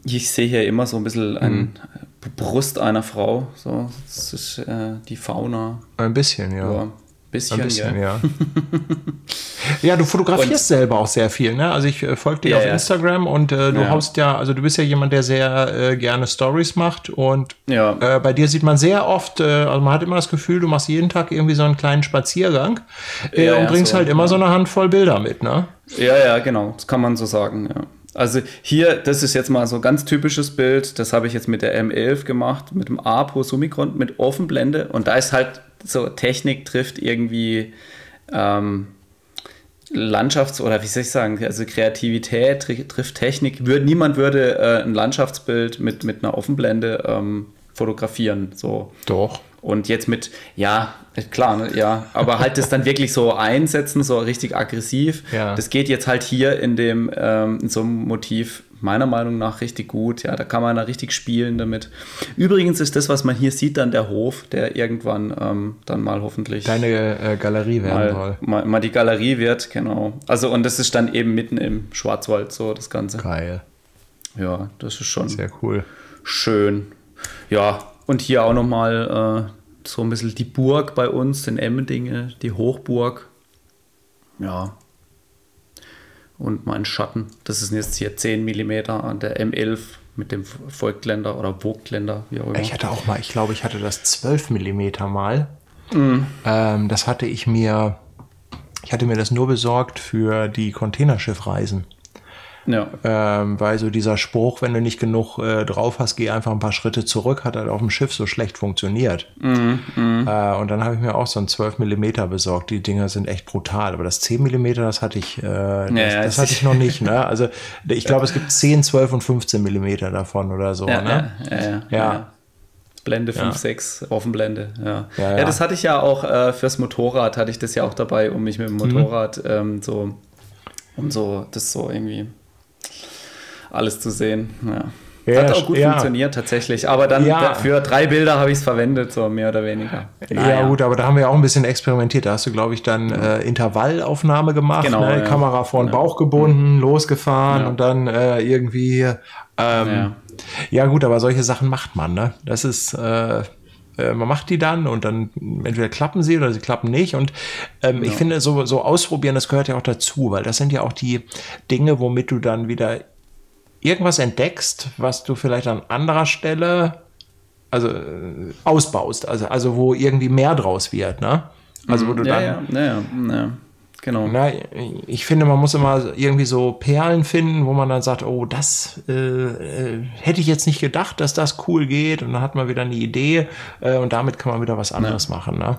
ich sehe hier immer so ein bisschen ein Mhm. Brust einer Frau. So, das ist äh, die Fauna. Ein bisschen, ja. Ja. Bisschen, Ein bisschen, gell? ja. ja, du fotografierst selber auch sehr viel, ne? Also ich äh, folge dir Ja, auf ja. Instagram und äh, du Ja. haust ja, also du bist ja jemand, der sehr äh, gerne Stories macht und Ja. äh, bei dir sieht man sehr oft, äh, also man hat immer das Gefühl, du machst jeden Tag irgendwie so einen kleinen Spaziergang äh, Ja, und ja, bringst so, halt immer ja. so eine Handvoll Bilder mit, ne? Ja, ja, genau. Das kann man so sagen, ja. Also hier, das ist jetzt mal so ein ganz typisches Bild. Das habe ich jetzt mit der M11 gemacht, mit dem APO Summicron, mit Offenblende. Und da ist halt so, Technik trifft irgendwie ähm, Landschafts- oder wie soll ich sagen, also Kreativität tri trifft Technik. Würde, niemand würde äh, ein Landschaftsbild mit, mit einer Offenblende ähm, fotografieren. So. Doch. Und jetzt mit, ja, klar, ne, ja, aber halt das dann wirklich so einsetzen, so richtig aggressiv. Ja. Das geht jetzt halt hier in dem, ähm, in so einem Motiv meiner Meinung nach richtig gut. Ja, da kann man da richtig spielen damit. Übrigens ist das, was man hier sieht, dann der Hof, der irgendwann ähm, dann mal hoffentlich Deine äh, Galerie werden mal, soll. mal, mal die Galerie wird, genau. Also und das ist dann eben mitten im Schwarzwald so das Ganze. Geil. Ja, das ist schon Sehr cool. schön. Ja, und hier auch nochmal äh, so ein bisschen die Burg bei uns, den Emmendinge, die Hochburg. Ja. Und mein Schatten. Das ist jetzt hier 10 mm an der M11 mit dem Volkländer oder Vogtländer, wie auch immer. Ich hatte auch mal, ich glaube, ich hatte das 12 Millimeter mal. Mhm. Ähm, das hatte ich mir, ich hatte mir das nur besorgt für die Containerschiffreisen. Ja. Ähm, weil so dieser Spruch, wenn du nicht genug äh, drauf hast, geh einfach ein paar Schritte zurück, hat halt auf dem Schiff so schlecht funktioniert. Mhm, Äh, und dann habe ich mir auch so ein 12 Millimeter besorgt. Die Dinger sind echt brutal. Aber das 10 Millimeter, das hatte ich, äh, das, ja, das hatte ich noch nicht. Ne? Also ich glaube, es gibt 10, 12 und 15 Millimeter davon oder so. Ja, ne? ja, ja, ja, Ja. ja. Blende 5, 6, Offenblende, ja. Ja, ja. ja. das hatte ich ja auch äh, fürs Motorrad, hatte ich das ja auch dabei, um mich mit dem Mhm. Motorrad ähm, so, um so, das so irgendwie alles zu sehen. Ja. Ja, Hat auch gut ja. funktioniert tatsächlich, aber dann Ja. für drei Bilder habe ich es verwendet, so mehr oder weniger. Ja, gut, aber da haben wir auch ein bisschen experimentiert. Da hast du, glaube ich, dann äh, Intervallaufnahme gemacht, Genau, ne? ja. Kamera vor den Bauch gebunden, losgefahren und dann äh, irgendwie. Ähm, ja. Ja. gut, aber solche Sachen macht man, ne? Das ist. Äh, äh, man macht die dann und dann entweder klappen sie oder sie klappen nicht. Und ähm, ich finde, so, so ausprobieren, das gehört ja auch dazu, weil das sind ja auch die Dinge, womit du dann wieder irgendwas entdeckst, was du vielleicht an anderer Stelle also äh, ausbaust, also, also wo irgendwie mehr draus wird, ne? Also wo du ja, dann, ja, ja, ja, ja, genau. na, ich finde, man muss immer irgendwie so Perlen finden, wo man dann sagt, oh, das äh, äh, hätte ich jetzt nicht gedacht, dass das cool geht und dann hat man wieder eine Idee äh, und damit kann man wieder was anderes machen, ne?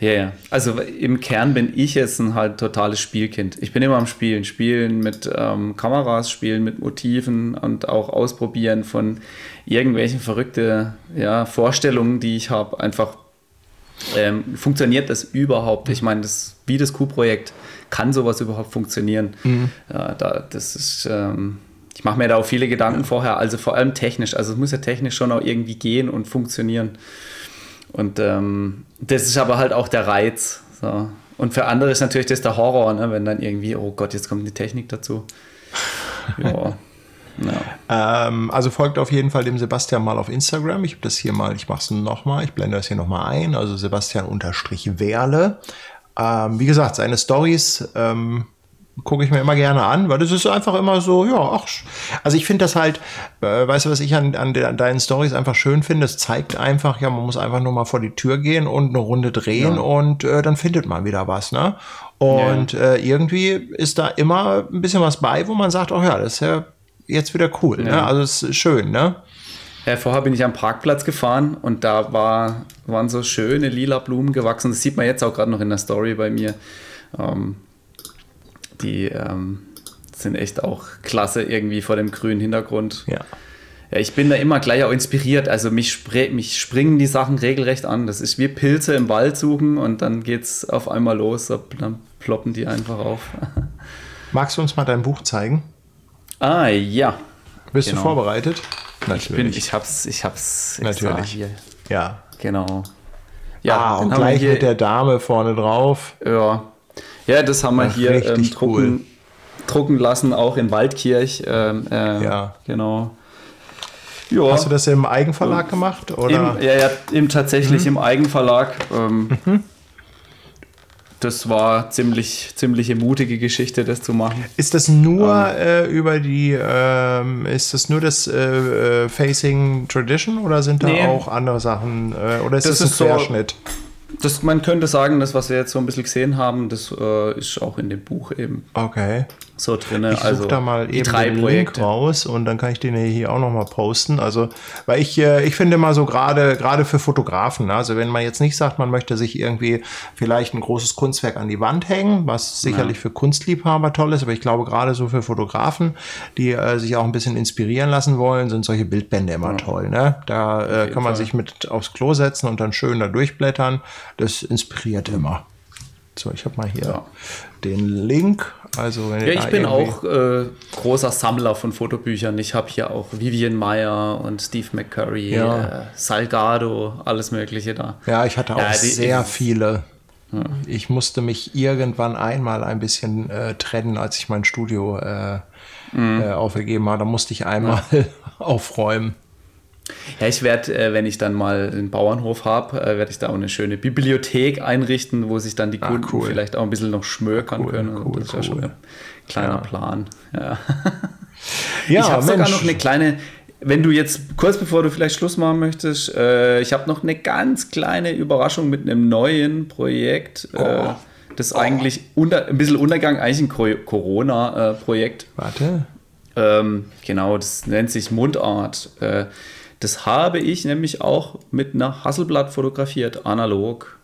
Ja, ja. Also im Kern bin ich jetzt ein halt totales Spielkind. Ich bin immer am Spielen. Spielen mit ähm, Kameras, spielen mit Motiven und auch ausprobieren von irgendwelchen verrückte ja, Vorstellungen, die ich habe. Einfach ähm, funktioniert das überhaupt? Ich meine, das wie das Q-Projekt kann sowas überhaupt funktionieren? Ja, da, das ist. Ähm, ich mache mir da auch viele Gedanken vorher, also vor allem technisch. Also es muss ja technisch schon auch irgendwie gehen und funktionieren. Und ähm, das ist aber halt auch der Reiz. So. Und für andere ist natürlich das der Horror, ne? wenn dann irgendwie, oh Gott, jetzt kommt die Technik dazu. Ja. Ja. Ähm, also folgt auf jeden Fall dem Sebastian mal auf Instagram. Ich habe das hier mal, ich mache es nochmal, ich blende das hier nochmal ein. Also Sebastian unterstrich Werle. Ähm, wie gesagt, seine Stories, ähm, gucke ich mir immer gerne an, weil das ist einfach immer so, ja, ach, also ich finde das halt, äh, weißt du, was ich an, an, de, an deinen Stories einfach schön finde, es zeigt einfach, ja, man muss einfach nur mal vor die Tür gehen und eine Runde drehen ja. und äh, dann findet man wieder was, ne? Und ja. äh, irgendwie ist da immer ein bisschen was bei, wo man sagt, oh ja, das ist ja jetzt wieder cool, ne? ja. ne? Also es ist schön, ne? Ja, vorher bin ich am Parkplatz gefahren und da war, waren so schöne lila Blumen gewachsen. Das sieht man jetzt auch gerade noch in der Story bei mir. Ähm, die ähm, sind echt auch klasse irgendwie vor dem grünen Hintergrund. Ja. Ja, ich bin da immer gleich auch inspiriert. Also mich, mich springen die Sachen regelrecht an. Das ist wie Pilze im Wald suchen und dann geht es auf einmal los. Dann ploppen die einfach auf. Magst du uns mal dein Buch zeigen? Ah, ja. Bist genau. du vorbereitet? Natürlich. Ich, bin, ich hab's, ich hab's Natürlich. Hier. Ja. Genau. Ja, ah, und gleich mit der Dame vorne drauf. Ja. Ja, das haben wir Ach, hier ähm, drucken, cool. drucken lassen, auch in Waldkirch. Ähm, äh, ja. Genau. Ja. Hast du das im Eigenverlag gemacht? Oder? Im, ja, ja, im, tatsächlich mhm. im Eigenverlag. Ähm, mhm das war ziemlich, ziemliche mutige Geschichte, das zu machen. Ist das nur ähm, äh, über die, äh, ist das nur das äh, äh, Facing Tradition oder sind da nee, auch andere Sachen? Äh, oder ist das, das ein Querschnitt? So, das, man könnte sagen, das, was wir jetzt so ein bisschen gesehen haben, das äh, ist auch in dem Buch eben. Okay so drin. Ich also da mal eben drei den Projekte. Link raus und dann kann ich den hier auch noch mal posten. Also, weil ich, äh, ich finde mal so gerade, gerade für Fotografen, ne, also wenn man jetzt nicht sagt, man möchte sich irgendwie vielleicht ein großes Kunstwerk an die Wand hängen, was sicherlich ja. für Kunstliebhaber toll ist, aber ich glaube gerade so für Fotografen, die äh, sich auch ein bisschen inspirieren lassen wollen, sind solche Bildbände immer ja. toll. Ne? Da äh, kann man Fall. sich mit aufs Klo setzen und dann schön da durchblättern. Das inspiriert immer. So, ich habe mal hier ja. den Link. Also, ja, ich bin auch äh, großer Sammler von Fotobüchern. Ich habe hier auch Vivian Meyer und Steve McCurry, ja. äh, Salgado, alles Mögliche da. Ja, ich hatte auch ja, die, sehr viele. Ja. Ich musste mich irgendwann einmal ein bisschen äh, trennen, als ich mein Studio äh, mhm. Äh, aufgegeben habe. Da musste ich einmal aufräumen. Ja, ich werde, äh, wenn ich dann mal den Bauernhof habe, äh, werde ich da auch eine schöne Bibliothek einrichten, wo sich dann die Kunden ah, cool. vielleicht auch ein bisschen noch schmökern cool, können. Cool, das ist ja schon ein kleiner ja. Plan. Ja, ja ich habe sogar noch eine kleine, wenn du jetzt kurz bevor du vielleicht Schluss machen möchtest, äh, ich habe noch eine ganz kleine Überraschung mit einem neuen Projekt. Äh, oh. das oh. eigentlich unter, ein bisschen Untergang, eigentlich ein Corona-Projekt. Warte. Ähm, genau, das nennt sich Mundart. Äh, das habe ich nämlich auch mit einer Hasselblatt fotografiert, analog.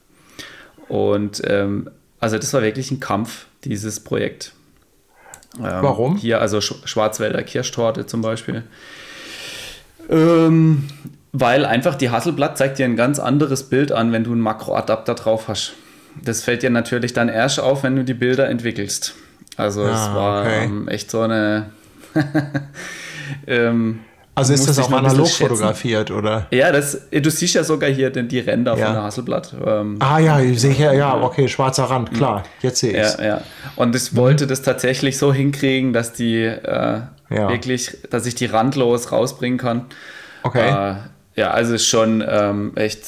Und ähm, also das war wirklich ein Kampf, dieses Projekt. Ähm, Warum? Hier also Sch Schwarzwälder Kirschtorte zum Beispiel. Ähm, weil einfach die Hasselblatt zeigt dir ein ganz anderes Bild an, wenn du einen Makroadapter drauf hast. Das fällt dir natürlich dann erst auf, wenn du die Bilder entwickelst. Also ah, es war okay. ähm, echt so eine ähm, also ist das auch analog fotografiert, oder? Ja, das, du siehst ja sogar hier den, die Ränder ja. von der Hasselblatt. Ähm, ah ja, ich sehe ja, ja, okay, schwarzer Rand, klar, jetzt sehe ich es. Ja, ja. Und ich wollte mhm. das tatsächlich so hinkriegen, dass die äh, ja. wirklich, dass ich die randlos rausbringen kann. Okay. Äh, ja, also ist schon ähm, echt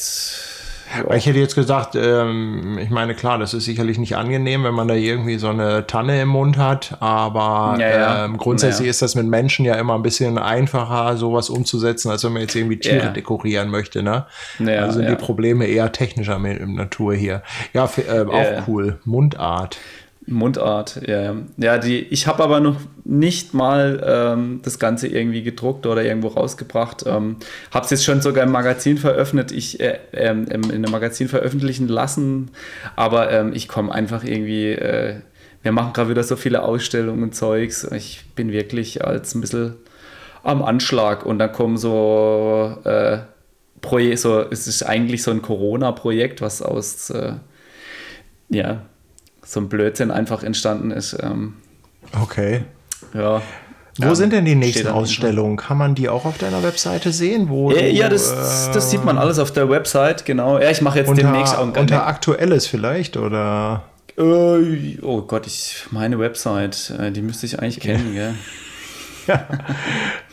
ich hätte jetzt gesagt, ähm, ich meine, klar, das ist sicherlich nicht angenehm, wenn man da irgendwie so eine Tanne im Mund hat, aber ja, ja. Ähm, grundsätzlich ja. ist das mit Menschen ja immer ein bisschen einfacher, sowas umzusetzen, als wenn man jetzt irgendwie Tiere dekorieren möchte. Ne? also sind die Probleme eher technischer Natur hier. Ja, äh, auch cool. Mundart. Mundart, ja. Ja, die, ich habe aber noch nicht mal ähm, das Ganze irgendwie gedruckt oder irgendwo rausgebracht. Ähm, habe es jetzt schon sogar im Magazin veröffentlicht, ich, äh, äh, in einem Magazin veröffentlichen lassen, aber ähm, ich komme einfach irgendwie, äh, wir machen gerade wieder so viele Ausstellungen und Zeugs. Ich bin wirklich als ein bisschen am Anschlag und dann kommen so äh, Projekt, so, es ist eigentlich so ein Corona-Projekt, was aus, äh, ja, so ein Blödsinn einfach entstanden ist. Ähm, okay. Ja. Wo ähm, sind denn die nächsten Ausstellungen? Kann man die auch auf deiner Webseite sehen? Wo ja, ja das, äh, das, sieht man alles auf der Website, genau. Ja, ich mache jetzt unter, demnächst auch Unter Aktuelles vielleicht, oder? Äh, oh Gott, ich, meine Website, äh, die müsste ich eigentlich kennen, ja. ja.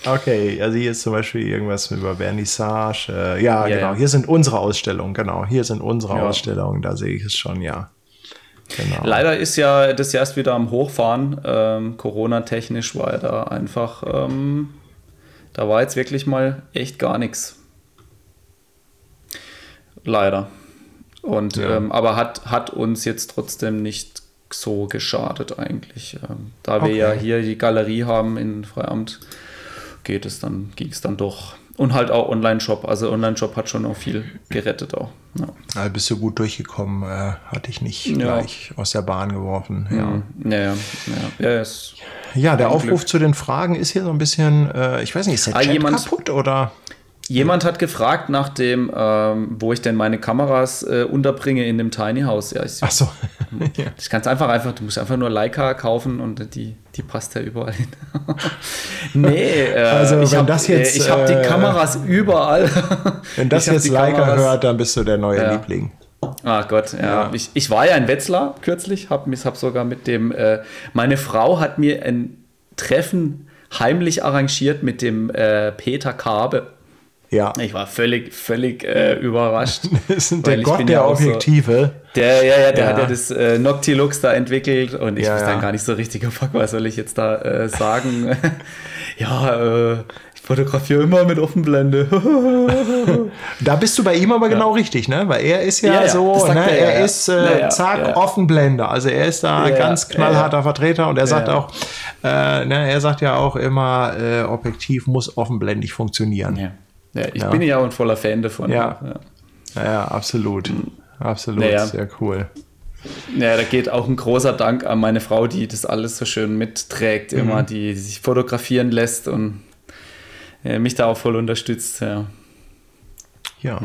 Okay, also hier ist zum Beispiel irgendwas über Vernissage. Äh, ja, ja, genau. Hier sind unsere Ausstellungen, genau. Hier sind unsere ja. Ausstellungen, da sehe ich es schon, ja. Genau. Leider ist ja das erst wieder am Hochfahren. Ähm, Corona-technisch war da einfach, ähm, da war jetzt wirklich mal echt gar nichts. Leider. Und ja. ähm, aber hat, hat uns jetzt trotzdem nicht so geschadet eigentlich. Ähm, da wir okay. ja hier die Galerie haben in Freiamt, geht es dann, ging es dann doch. Und halt auch Online-Shop. Also Online-Shop hat schon auch viel gerettet auch. Ja. Also bist du gut durchgekommen, äh, hatte ich nicht ja. gleich aus der Bahn geworfen. Ja, mhm. ja, ja. ja. ja, ja der Aufruf Glück. zu den Fragen ist hier so ein bisschen, äh, ich weiß nicht, ist der ah, Chat jemand, kaputt oder? Jemand hat gefragt nach dem, ähm, wo ich denn meine Kameras äh, unterbringe in dem Tiny House. Ja, ich, Ach so. ja. Kann es einfach einfach, du musst einfach nur Leica kaufen und die, die passt ja überall hin. nee, äh, also ich habe äh, ich hab die äh, Kameras überall. wenn das jetzt Leica Kameras, hört, dann bist du der neue ja. Liebling. Ach Gott, ja. ja. Ich, ich war ja in Wetzlar kürzlich, habe hab sogar mit dem, äh, meine Frau hat mir ein Treffen heimlich arrangiert mit dem äh, Peter Kabe. Ja. Ich war völlig, völlig äh, überrascht. das ist der Gott der ja Objektive. So, der, ja, ja, der ja. hat ja das äh, Noctilux da entwickelt und ich ja, wusste dann gar nicht so richtig, oh fuck, was soll ich jetzt da äh, sagen? ja, äh, ich fotografiere immer mit Offenblende. da bist du bei ihm aber genau richtig, ne? Weil er ist ja, so, ne? er, er ist äh, zack, Offenblende. Also er ist da ganz knallharter Vertreter und er sagt auch, äh, ne, er sagt ja auch immer, äh, Objektiv muss offenblendig funktionieren. Ja. Ich ja. bin ja auch ein voller Fan davon. Ja, ja. ja absolut. Absolut, naja. sehr cool. Ja, da geht auch ein großer Dank an meine Frau, die das alles so schön mitträgt, mhm. immer, die sich fotografieren lässt und ja, mich da auch voll unterstützt. Ja. Ja.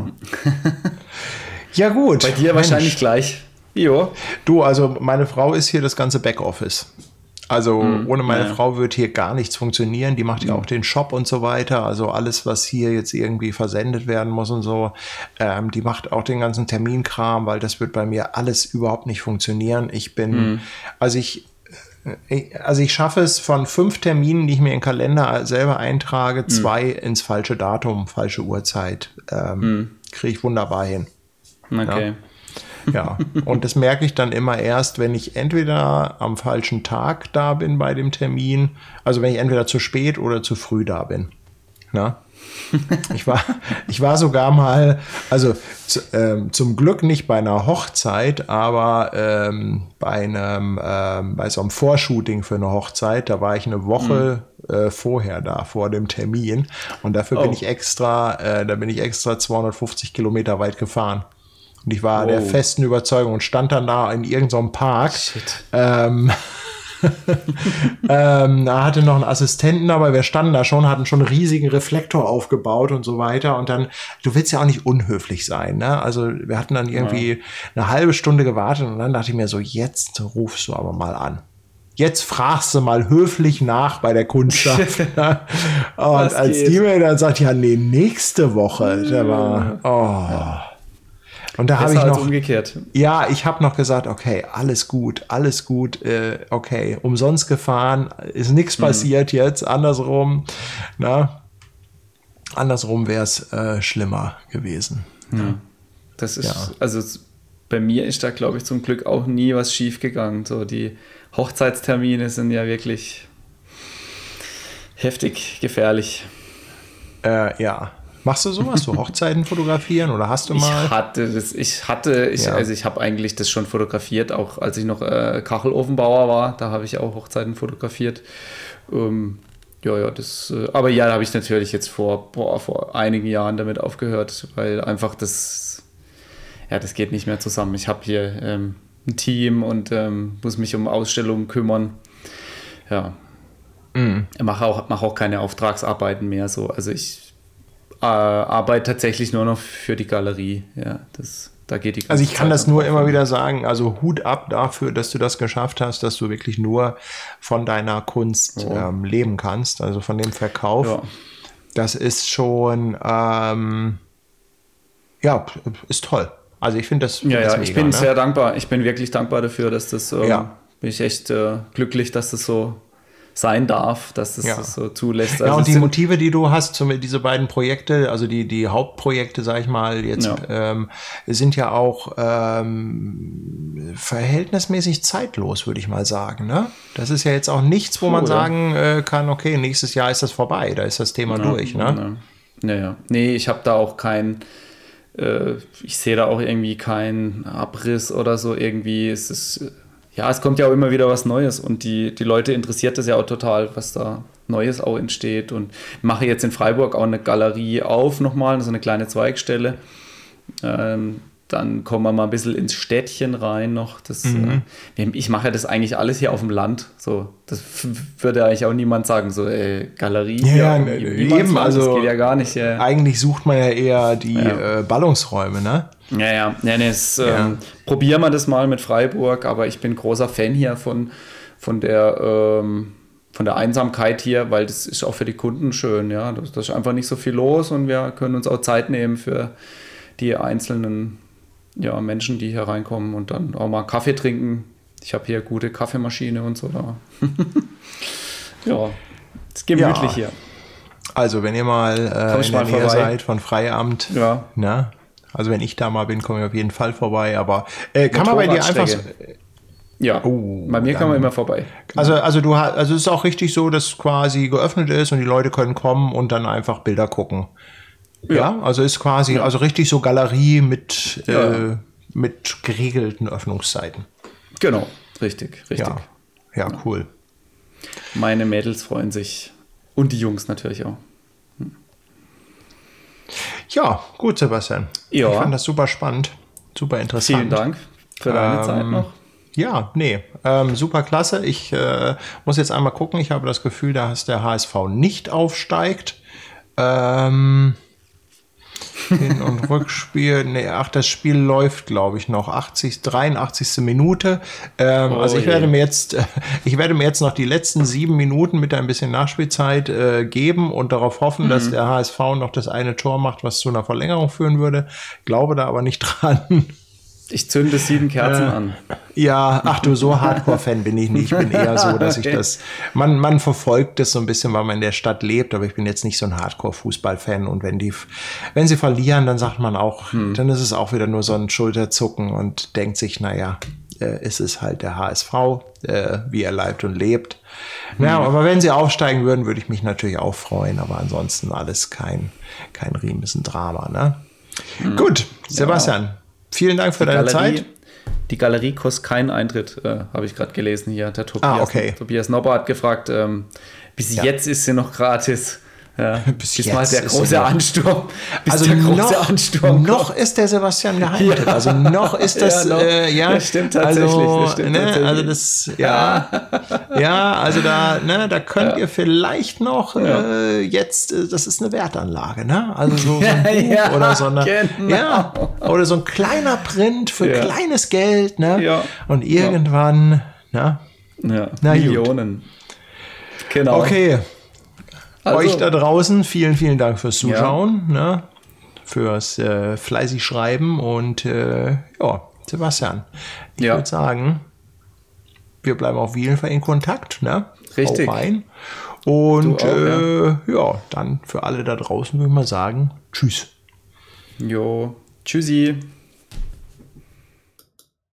ja, gut. Bei dir Mensch. wahrscheinlich gleich. Jo. Du, also meine Frau ist hier das ganze Backoffice. Also mhm, ohne meine ja. Frau wird hier gar nichts funktionieren. Die macht ja mhm. auch den Shop und so weiter. Also alles, was hier jetzt irgendwie versendet werden muss und so. Ähm, die macht auch den ganzen Terminkram, weil das wird bei mir alles überhaupt nicht funktionieren. Ich bin, mhm. also ich äh, also ich schaffe es von fünf Terminen, die ich mir im Kalender selber eintrage, mhm. zwei ins falsche Datum, falsche Uhrzeit. Ähm, mhm. Kriege ich wunderbar hin. Okay. Ja. Ja, und das merke ich dann immer erst, wenn ich entweder am falschen Tag da bin bei dem Termin, also wenn ich entweder zu spät oder zu früh da bin. Na? Ich war, ich war sogar mal, also ähm, zum Glück nicht bei einer Hochzeit, aber ähm, bei einem, ähm, bei so einem Vorshooting für eine Hochzeit, da war ich eine Woche mhm. äh, vorher da, vor dem Termin. Und dafür oh. bin ich extra, äh, da bin ich extra 250 Kilometer weit gefahren. Und ich war oh. der festen Überzeugung und stand dann da in irgendeinem Park. Ähm, ähm, da hatte noch einen Assistenten, aber wir standen da schon, hatten schon einen riesigen Reflektor aufgebaut und so weiter. Und dann, du willst ja auch nicht unhöflich sein, ne? Also wir hatten dann irgendwie ja. eine halbe Stunde gewartet und dann dachte ich mir so, jetzt rufst du aber mal an. Jetzt fragst du mal höflich nach bei der Kundschaft. und Was als die mir dann sagt, ja, nee, nächste Woche, der war, oh. Ja. Und da habe ich noch umgekehrt. Ja, ich habe noch gesagt, okay, alles gut, alles gut, äh, okay, umsonst gefahren, ist nichts mhm. passiert jetzt, andersrum, na, andersrum wäre es äh, schlimmer gewesen. Ja. Das ist, ja. also bei mir ist da, glaube ich, zum Glück auch nie was schief gegangen. So die Hochzeitstermine sind ja wirklich heftig gefährlich. Äh, ja, Machst du sowas, so Hochzeiten fotografieren oder hast du mal? Ich hatte das, ich hatte, ich, ja. also ich habe eigentlich das schon fotografiert, auch als ich noch äh, Kachelofenbauer war, da habe ich auch Hochzeiten fotografiert. Ähm, ja, ja, das, äh, aber ja, da habe ich natürlich jetzt vor, boah, vor einigen Jahren damit aufgehört, weil einfach das, ja, das geht nicht mehr zusammen. Ich habe hier ähm, ein Team und ähm, muss mich um Ausstellungen kümmern. Ja. Mhm. Mache auch, mach auch keine Auftragsarbeiten mehr so. Also ich äh, arbeite tatsächlich nur noch für die Galerie. Ja, das, da geht die Also ich kann Zeit das nur immer wieder sagen. Also Hut ab dafür, dass du das geschafft hast, dass du wirklich nur von deiner Kunst oh. ähm, leben kannst, also von dem Verkauf. Ja. Das ist schon, ähm, ja, ist toll. Also ich finde das. Ja, ja, ich bin ne? sehr dankbar. Ich bin wirklich dankbar dafür, dass das. Ähm, ja. Bin ich echt äh, glücklich, dass das so sein darf, dass es ja. das so zulässt. Also ja, und die Motive, die du hast, zum, diese beiden Projekte, also die, die Hauptprojekte, sag ich mal, jetzt ja. Ähm, sind ja auch ähm, verhältnismäßig zeitlos, würde ich mal sagen. Ne? Das ist ja jetzt auch nichts, wo man sagen äh, kann, okay, nächstes Jahr ist das vorbei, da ist das Thema ja, durch. Ne? Naja, nee, ich habe da auch kein, äh, ich sehe da auch irgendwie keinen Abriss oder so irgendwie. Es ist, ja, es kommt ja auch immer wieder was Neues und die, die Leute interessiert das ja auch total, was da Neues auch entsteht und mache jetzt in Freiburg auch eine Galerie auf nochmal, so eine kleine Zweigstelle. Ähm, dann kommen wir mal ein bisschen ins Städtchen rein noch. Das, mhm. äh, ich mache ja das eigentlich alles hier auf dem Land. So, das würde eigentlich auch niemand sagen. So, ey, Galerie. Ja, ja eben. Also, das geht ja gar nicht. Ja. Eigentlich sucht man ja eher die ja. Äh, Ballungsräume, ne? Ja, ja. ja, nee, es, ja. Ähm, probieren wir das mal mit Freiburg, aber ich bin großer Fan hier von, von der. Ähm, von der Einsamkeit hier, weil das ist auch für die Kunden schön, ja. Da ist einfach nicht so viel los und wir können uns auch Zeit nehmen für die einzelnen ja, Menschen, die hier reinkommen und dann auch mal Kaffee trinken. Ich habe hier gute Kaffeemaschine und so da. ja, ist gemütlich ja. hier. Also, wenn ihr mal äh, in der Nähe vorbei. seid von Freiamt, ja. ne? also wenn ich da mal bin, komme ich auf jeden Fall vorbei. Aber äh, kann man bei dir einfach. So, ja, oh, bei mir dann, kann man immer vorbei. Also, also du hast, also es ist auch richtig so, dass quasi geöffnet ist und die Leute können kommen und dann einfach Bilder gucken. Ja, ja also ist quasi, ja. also richtig so Galerie mit, ja. äh, mit geregelten Öffnungszeiten. Genau, richtig, richtig. Ja. cool. Meine Mädels freuen sich und die Jungs natürlich auch. Hm. Ja, gut, Sebastian. Ja. Ich fand das super spannend, super interessant. Vielen Dank für deine ähm, Zeit noch. Ja, nee, ähm, super klasse. Ich äh, muss jetzt einmal gucken. Ich habe das Gefühl, dass der HSV nicht aufsteigt. Ähm, hin- und Rückspiel. Nee, ach, das Spiel läuft, glaube ich, noch 80, 83. Minute. Ähm, oh, also ich je. werde mir jetzt, ich werde mir jetzt noch die letzten sieben Minuten mit ein bisschen Nachspielzeit äh, geben und darauf hoffen, mhm. dass der HSV noch das eine Tor macht, was zu einer Verlängerung führen würde. Glaube da aber nicht dran. Ich zünde sieben Kerzen äh, an. Ja, ach du, so Hardcore-Fan bin ich nicht. Ich bin eher so, dass ich das, man, man verfolgt das so ein bisschen, weil man in der Stadt lebt, aber ich bin jetzt nicht so ein Hardcore-Fußball-Fan und wenn die, wenn sie verlieren, dann sagt man auch, hm. dann ist es auch wieder nur so ein Schulterzucken und denkt sich, naja, äh, es ist halt der HSV, äh, wie er leibt und lebt. Hm. Ja, aber wenn sie aufsteigen würden, würde ich mich natürlich auch freuen, aber ansonsten alles kein, kein Riesendrama, ne? Hm. Gut, Sebastian. Ja. Vielen Dank für die deine Galerie, Zeit. Die Galerie kostet keinen Eintritt, äh, habe ich gerade gelesen hier. Der Tobias, ah, okay. Tobias Nobber hat gefragt, ähm, bis ja. jetzt ist sie noch gratis. Ja, bis, bis mal der große Ansturm. Bis also der große noch, Ansturm noch ist der Sebastian geheiratet. Ja. Also noch ist das, ja, noch, äh, ja das stimmt tatsächlich. Also, das stimmt ne, tatsächlich. also das, ja, ja, also da, ne, da könnt ihr vielleicht noch äh, jetzt, äh, das ist eine Wertanlage, ne? Also so, so ein Buch oder so eine, genau. ja, oder so ein kleiner Print für kleines Geld, ne? Ja. Und irgendwann, ne? Ja, Na, Millionen. Gut. Genau. Okay. Also, Euch da draußen, vielen, vielen Dank fürs Zuschauen, ja. ne? fürs äh, fleißig Schreiben und äh, ja, Sebastian, ich ja. würde sagen, wir bleiben auf jeden Fall in Kontakt. Ne? Richtig. Und auch, äh, ja. ja, dann für alle da draußen würde ich mal sagen, tschüss. Jo, tschüssi.